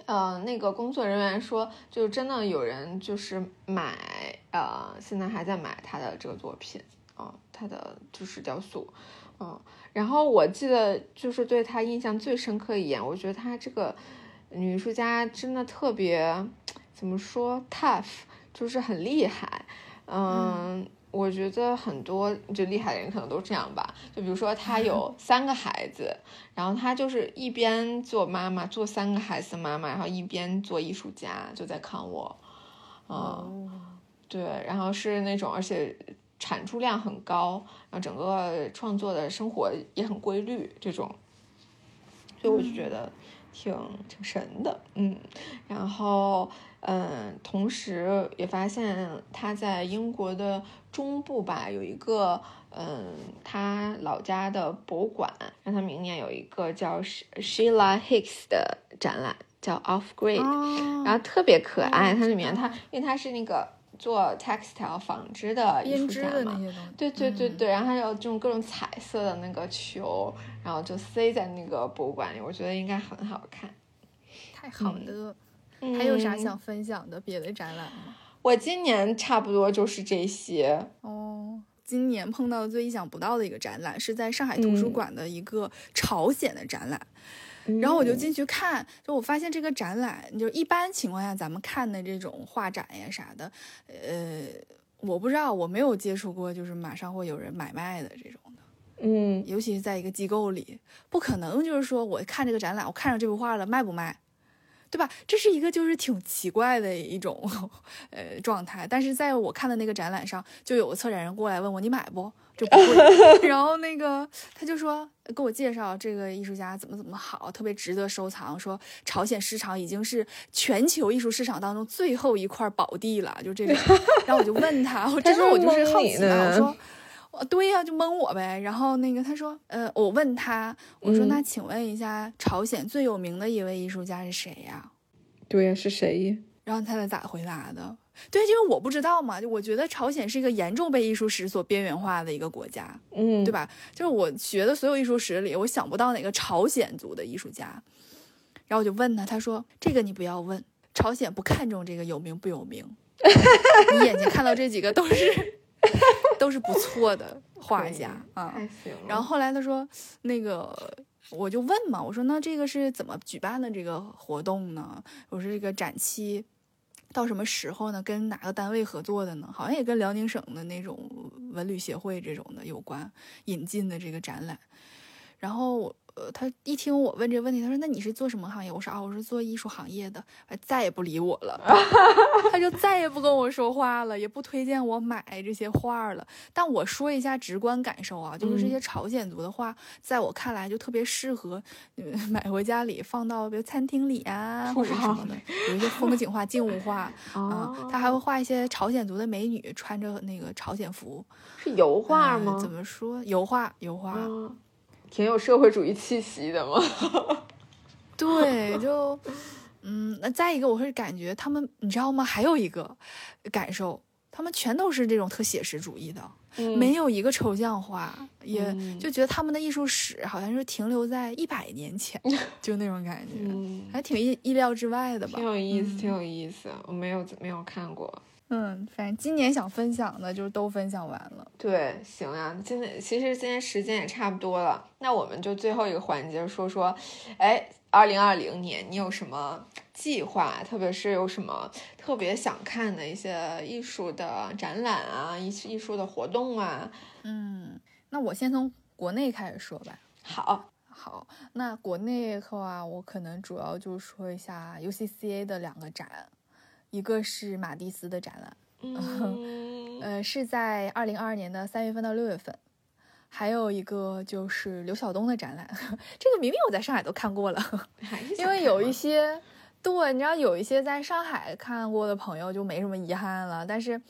呃，那个工作人员说，就真的有人就是买，呃，现在还在买他的这个作品，啊，他的就是雕塑，嗯，然后我记得就是对他印象最深刻一眼，我觉得他这个女艺术家真的特别，怎么说，tough，就是很厉害，嗯，我觉得很多就厉害的人可能都这样吧。就比如说他有 [laughs] 三个孩子，然后他就是一边做妈妈，做三个孩子的妈妈，然后一边做艺术家，就在看我。嗯，对，然后是那种，而且产出量很高，然后整个创作的生活也很规律，这种，所以我就觉得挺挺神的，嗯，然后嗯，同时也发现他在英国的中部吧，有一个嗯，他老家的博物馆，让他明年有一个叫 Sheila Hicks 的展览。叫 Off Grid，然后特别可爱。它里面它因为它是那个做 textile 纺织的艺术家嘛，对对对对。然后还有这种各种彩色的那个球，然后就塞在那个博物馆里，我觉得应该很好看。太好了，还有啥想分享的别的展览吗？我今年差不多就是这些哦。今年碰到最意想不到的一个展览，是在上海图书馆的一个朝鲜的展览。然后我就进去看，就我发现这个展览，就一般情况下咱们看的这种画展呀啥的，呃，我不知道，我没有接触过，就是马上会有人买卖的这种的，嗯，尤其是在一个机构里，不可能就是说我看这个展览，我看上这幅画了，卖不卖，对吧？这是一个就是挺奇怪的一种呃状态。但是在我看的那个展览上，就有个策展人过来问我，你买不？就不会，[laughs] 然后那个他就说给我介绍这个艺术家怎么怎么好，特别值得收藏。说朝鲜市场已经是全球艺术市场当中最后一块宝地了，就这个。[laughs] 然后我就问他，我真的我就是好奇嘛，我说，哦对呀，就蒙我呗。然后那个他说，呃，我问他，我说那请问一下，朝鲜最有名的一位艺术家是谁呀？对呀，是谁？然后他是咋回答的？对，因为我不知道嘛，就我觉得朝鲜是一个严重被艺术史所边缘化的一个国家，嗯，对吧？就是我学的所有艺术史里，我想不到哪个朝鲜族的艺术家。然后我就问他，他说：“这个你不要问，朝鲜不看重这个有名不有名，[laughs] 你眼睛看到这几个都是 [laughs] 都是不错的画家啊。”然后后来他说：“那个，我就问嘛，我说那这个是怎么举办的这个活动呢？我说这个展期。”到什么时候呢？跟哪个单位合作的呢？好像也跟辽宁省的那种文旅协会这种的有关，引进的这个展览。然后。呃，他一听我问这个问题，他说：“那你是做什么行业？”我说：“啊，我是做艺术行业的。”再也不理我了，他就再也不跟我说话了，也不推荐我买这些画了。但我说一下直观感受啊，就是这些朝鲜族的画，在我看来就特别适合买回家里放到比如餐厅里啊，或者什么的，有一些风景画、静物画啊。他还会画一些朝鲜族的美女穿着那个朝鲜服，是油画吗？怎么说？油画，油画。挺有社会主义气息的嘛，[laughs] 对，就，嗯，那再一个，我会感觉他们，你知道吗？还有一个感受，他们全都是这种特写实主义的，没有一个抽象画，也就觉得他们的艺术史好像是停留在一百年前，[laughs] 就那种感觉，还挺意意料之外的吧？挺有意思，挺有意思，我没有没有看过。嗯，反正今年想分享的就都分享完了。对，行啊，今天其实今天时间也差不多了，那我们就最后一个环节说说，哎，二零二零年你有什么计划？特别是有什么特别想看的一些艺术的展览啊，艺艺术的活动啊？嗯，那我先从国内开始说吧。好，好，那国内的话，我可能主要就说一下 UCCA 的两个展。一个是马蒂斯的展览，[laughs] 呃，是在二零二二年的三月份到六月份，还有一个就是刘晓东的展览，[laughs] 这个明明我在上海都看过了，[laughs] 因为有一些，对，你知道有一些在上海看过的朋友就没什么遗憾了，但是。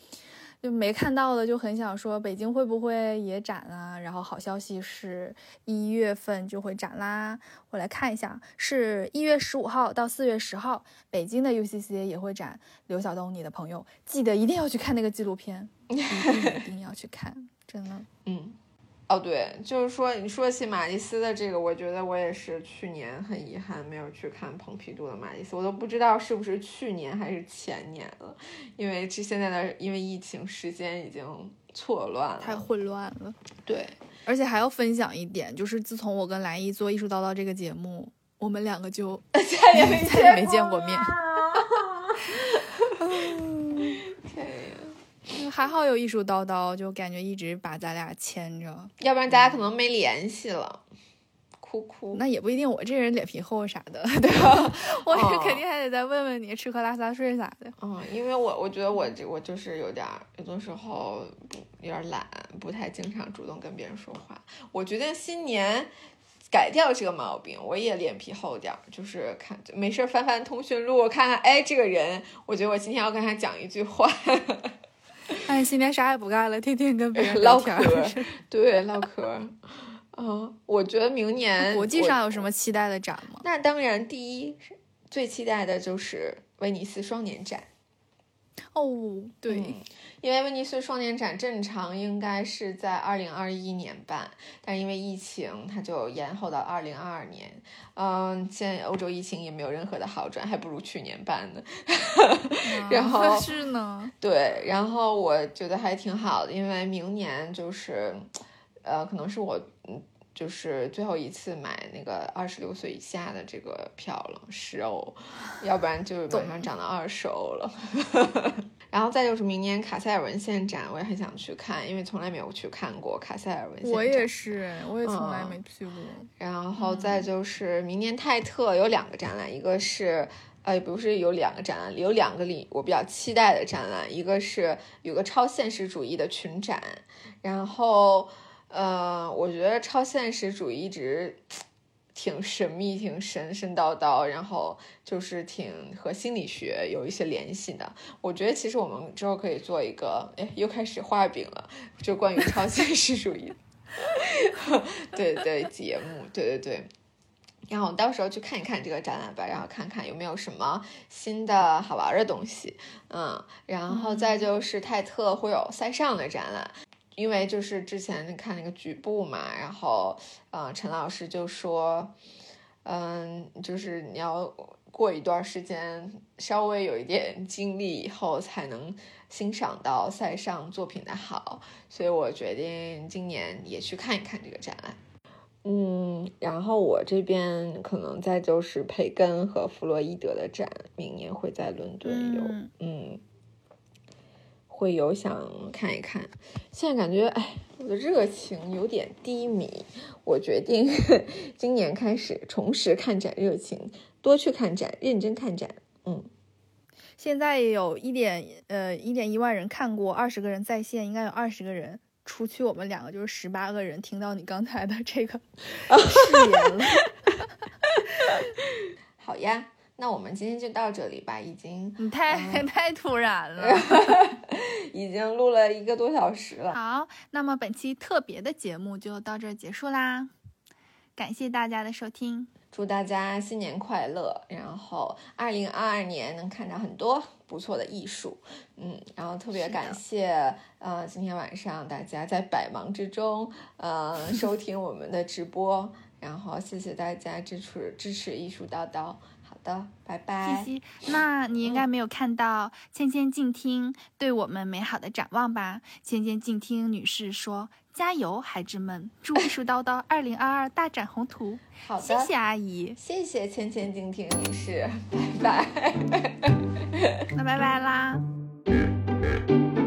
就没看到的就很想说北京会不会也展啊？然后好消息是一月份就会展啦，我来看一下，是一月十五号到四月十号，北京的 UCC 也会展。刘晓东，你的朋友，记得一定要去看那个纪录片，一定一定要去看，真的，嗯。哦，对，就是说，你说起马蒂斯的这个，我觉得我也是去年很遗憾没有去看蓬皮杜的马蒂斯，我都不知道是不是去年还是前年了，因为这现在的因为疫情时间已经错乱了，太混乱了。对，而且还要分享一点，就是自从我跟来一做艺术叨叨这个节目，我们两个就 [laughs] 再也没 [laughs] 再也没见过面。天呀！还好有艺术叨叨，就感觉一直把咱俩牵着，要不然大家可能没联系了。哭哭，那也不一定，我这人脸皮厚啥的，[laughs] 对吧？我是肯定还得再问问你吃喝拉撒睡啥的。嗯，因为我我觉得我这我就是有点有的时候有点懒，不太经常主动跟别人说话。我决定新年改掉这个毛病，我也脸皮厚点儿，就是看没事翻翻通讯录，看看哎这个人，我觉得我今天要跟他讲一句话。[laughs] 哎，新年啥也不干了，天天跟别人唠嗑，对，唠嗑。嗯，我觉得明年国际上有什么期待的展吗？那当然，第一最期待的就是威尼斯双年展。哦，对，因为威尼斯双年展正常应该是在二零二一年办，但因为疫情，它就延后到二零二二年。嗯，现在欧洲疫情也没有任何的好转，还不如去年办呢。[laughs] 然后是呢，对，然后我觉得还挺好的，因为明年就是。呃，可能是我，嗯，就是最后一次买那个二十六岁以下的这个票了，十欧，要不然就马上涨到二十欧了。[laughs] 然后再就是明年卡塞尔文献展，我也很想去看，因为从来没有去看过卡塞尔文献展。我也是，我也从来没去过。然后再就是明年泰特有两个展览，一个是，呃，不是有两个展览，有两个里我比较期待的展览，一个是有个超现实主义的群展，然后。呃，我觉得超现实主义一直挺神秘、挺神神叨叨，然后就是挺和心理学有一些联系的。我觉得其实我们之后可以做一个，哎，又开始画饼了，就关于超现实主义，[laughs] 对对节目，对对对。然后到时候去看一看这个展览吧，然后看看有没有什么新的好玩的东西，嗯，然后再就是泰特会有塞尚的展览。因为就是之前看那个局部嘛，然后，呃，陈老师就说，嗯，就是你要过一段时间，稍微有一点经历以后，才能欣赏到塞尚作品的好，所以我决定今年也去看一看这个展览。嗯，然后我这边可能再就是培根和弗洛伊德的展，明年会在伦敦有，嗯。会有想看一看，现在感觉哎，我的热情有点低迷。我决定 [laughs] 今年开始重拾看展热情，多去看展，认真看展。嗯，现在有一点呃一点一万人看过，二十个人在线，应该有二十个人，除去我们两个就是十八个人听到你刚才的这个 [laughs] 誓言了。[laughs] 好呀。那我们今天就到这里吧，已经你太 [laughs] 太突然了，[laughs] 已经录了一个多小时了。好，那么本期特别的节目就到这结束啦，感谢大家的收听，祝大家新年快乐，然后二零二二年能看到很多不错的艺术，嗯，然后特别感谢呃今天晚上大家在百忙之中呃收听我们的直播，然后谢谢大家支持支持艺术叨叨。的，拜拜。那你应该没有看到千千静听对我们美好的展望吧？千千静听女士说：“加油，孩子们！祝艺术叨叨 [laughs] 二零二二大展宏图。”好的，谢谢阿姨，谢谢千千静听女士，拜拜。那拜拜啦。[laughs]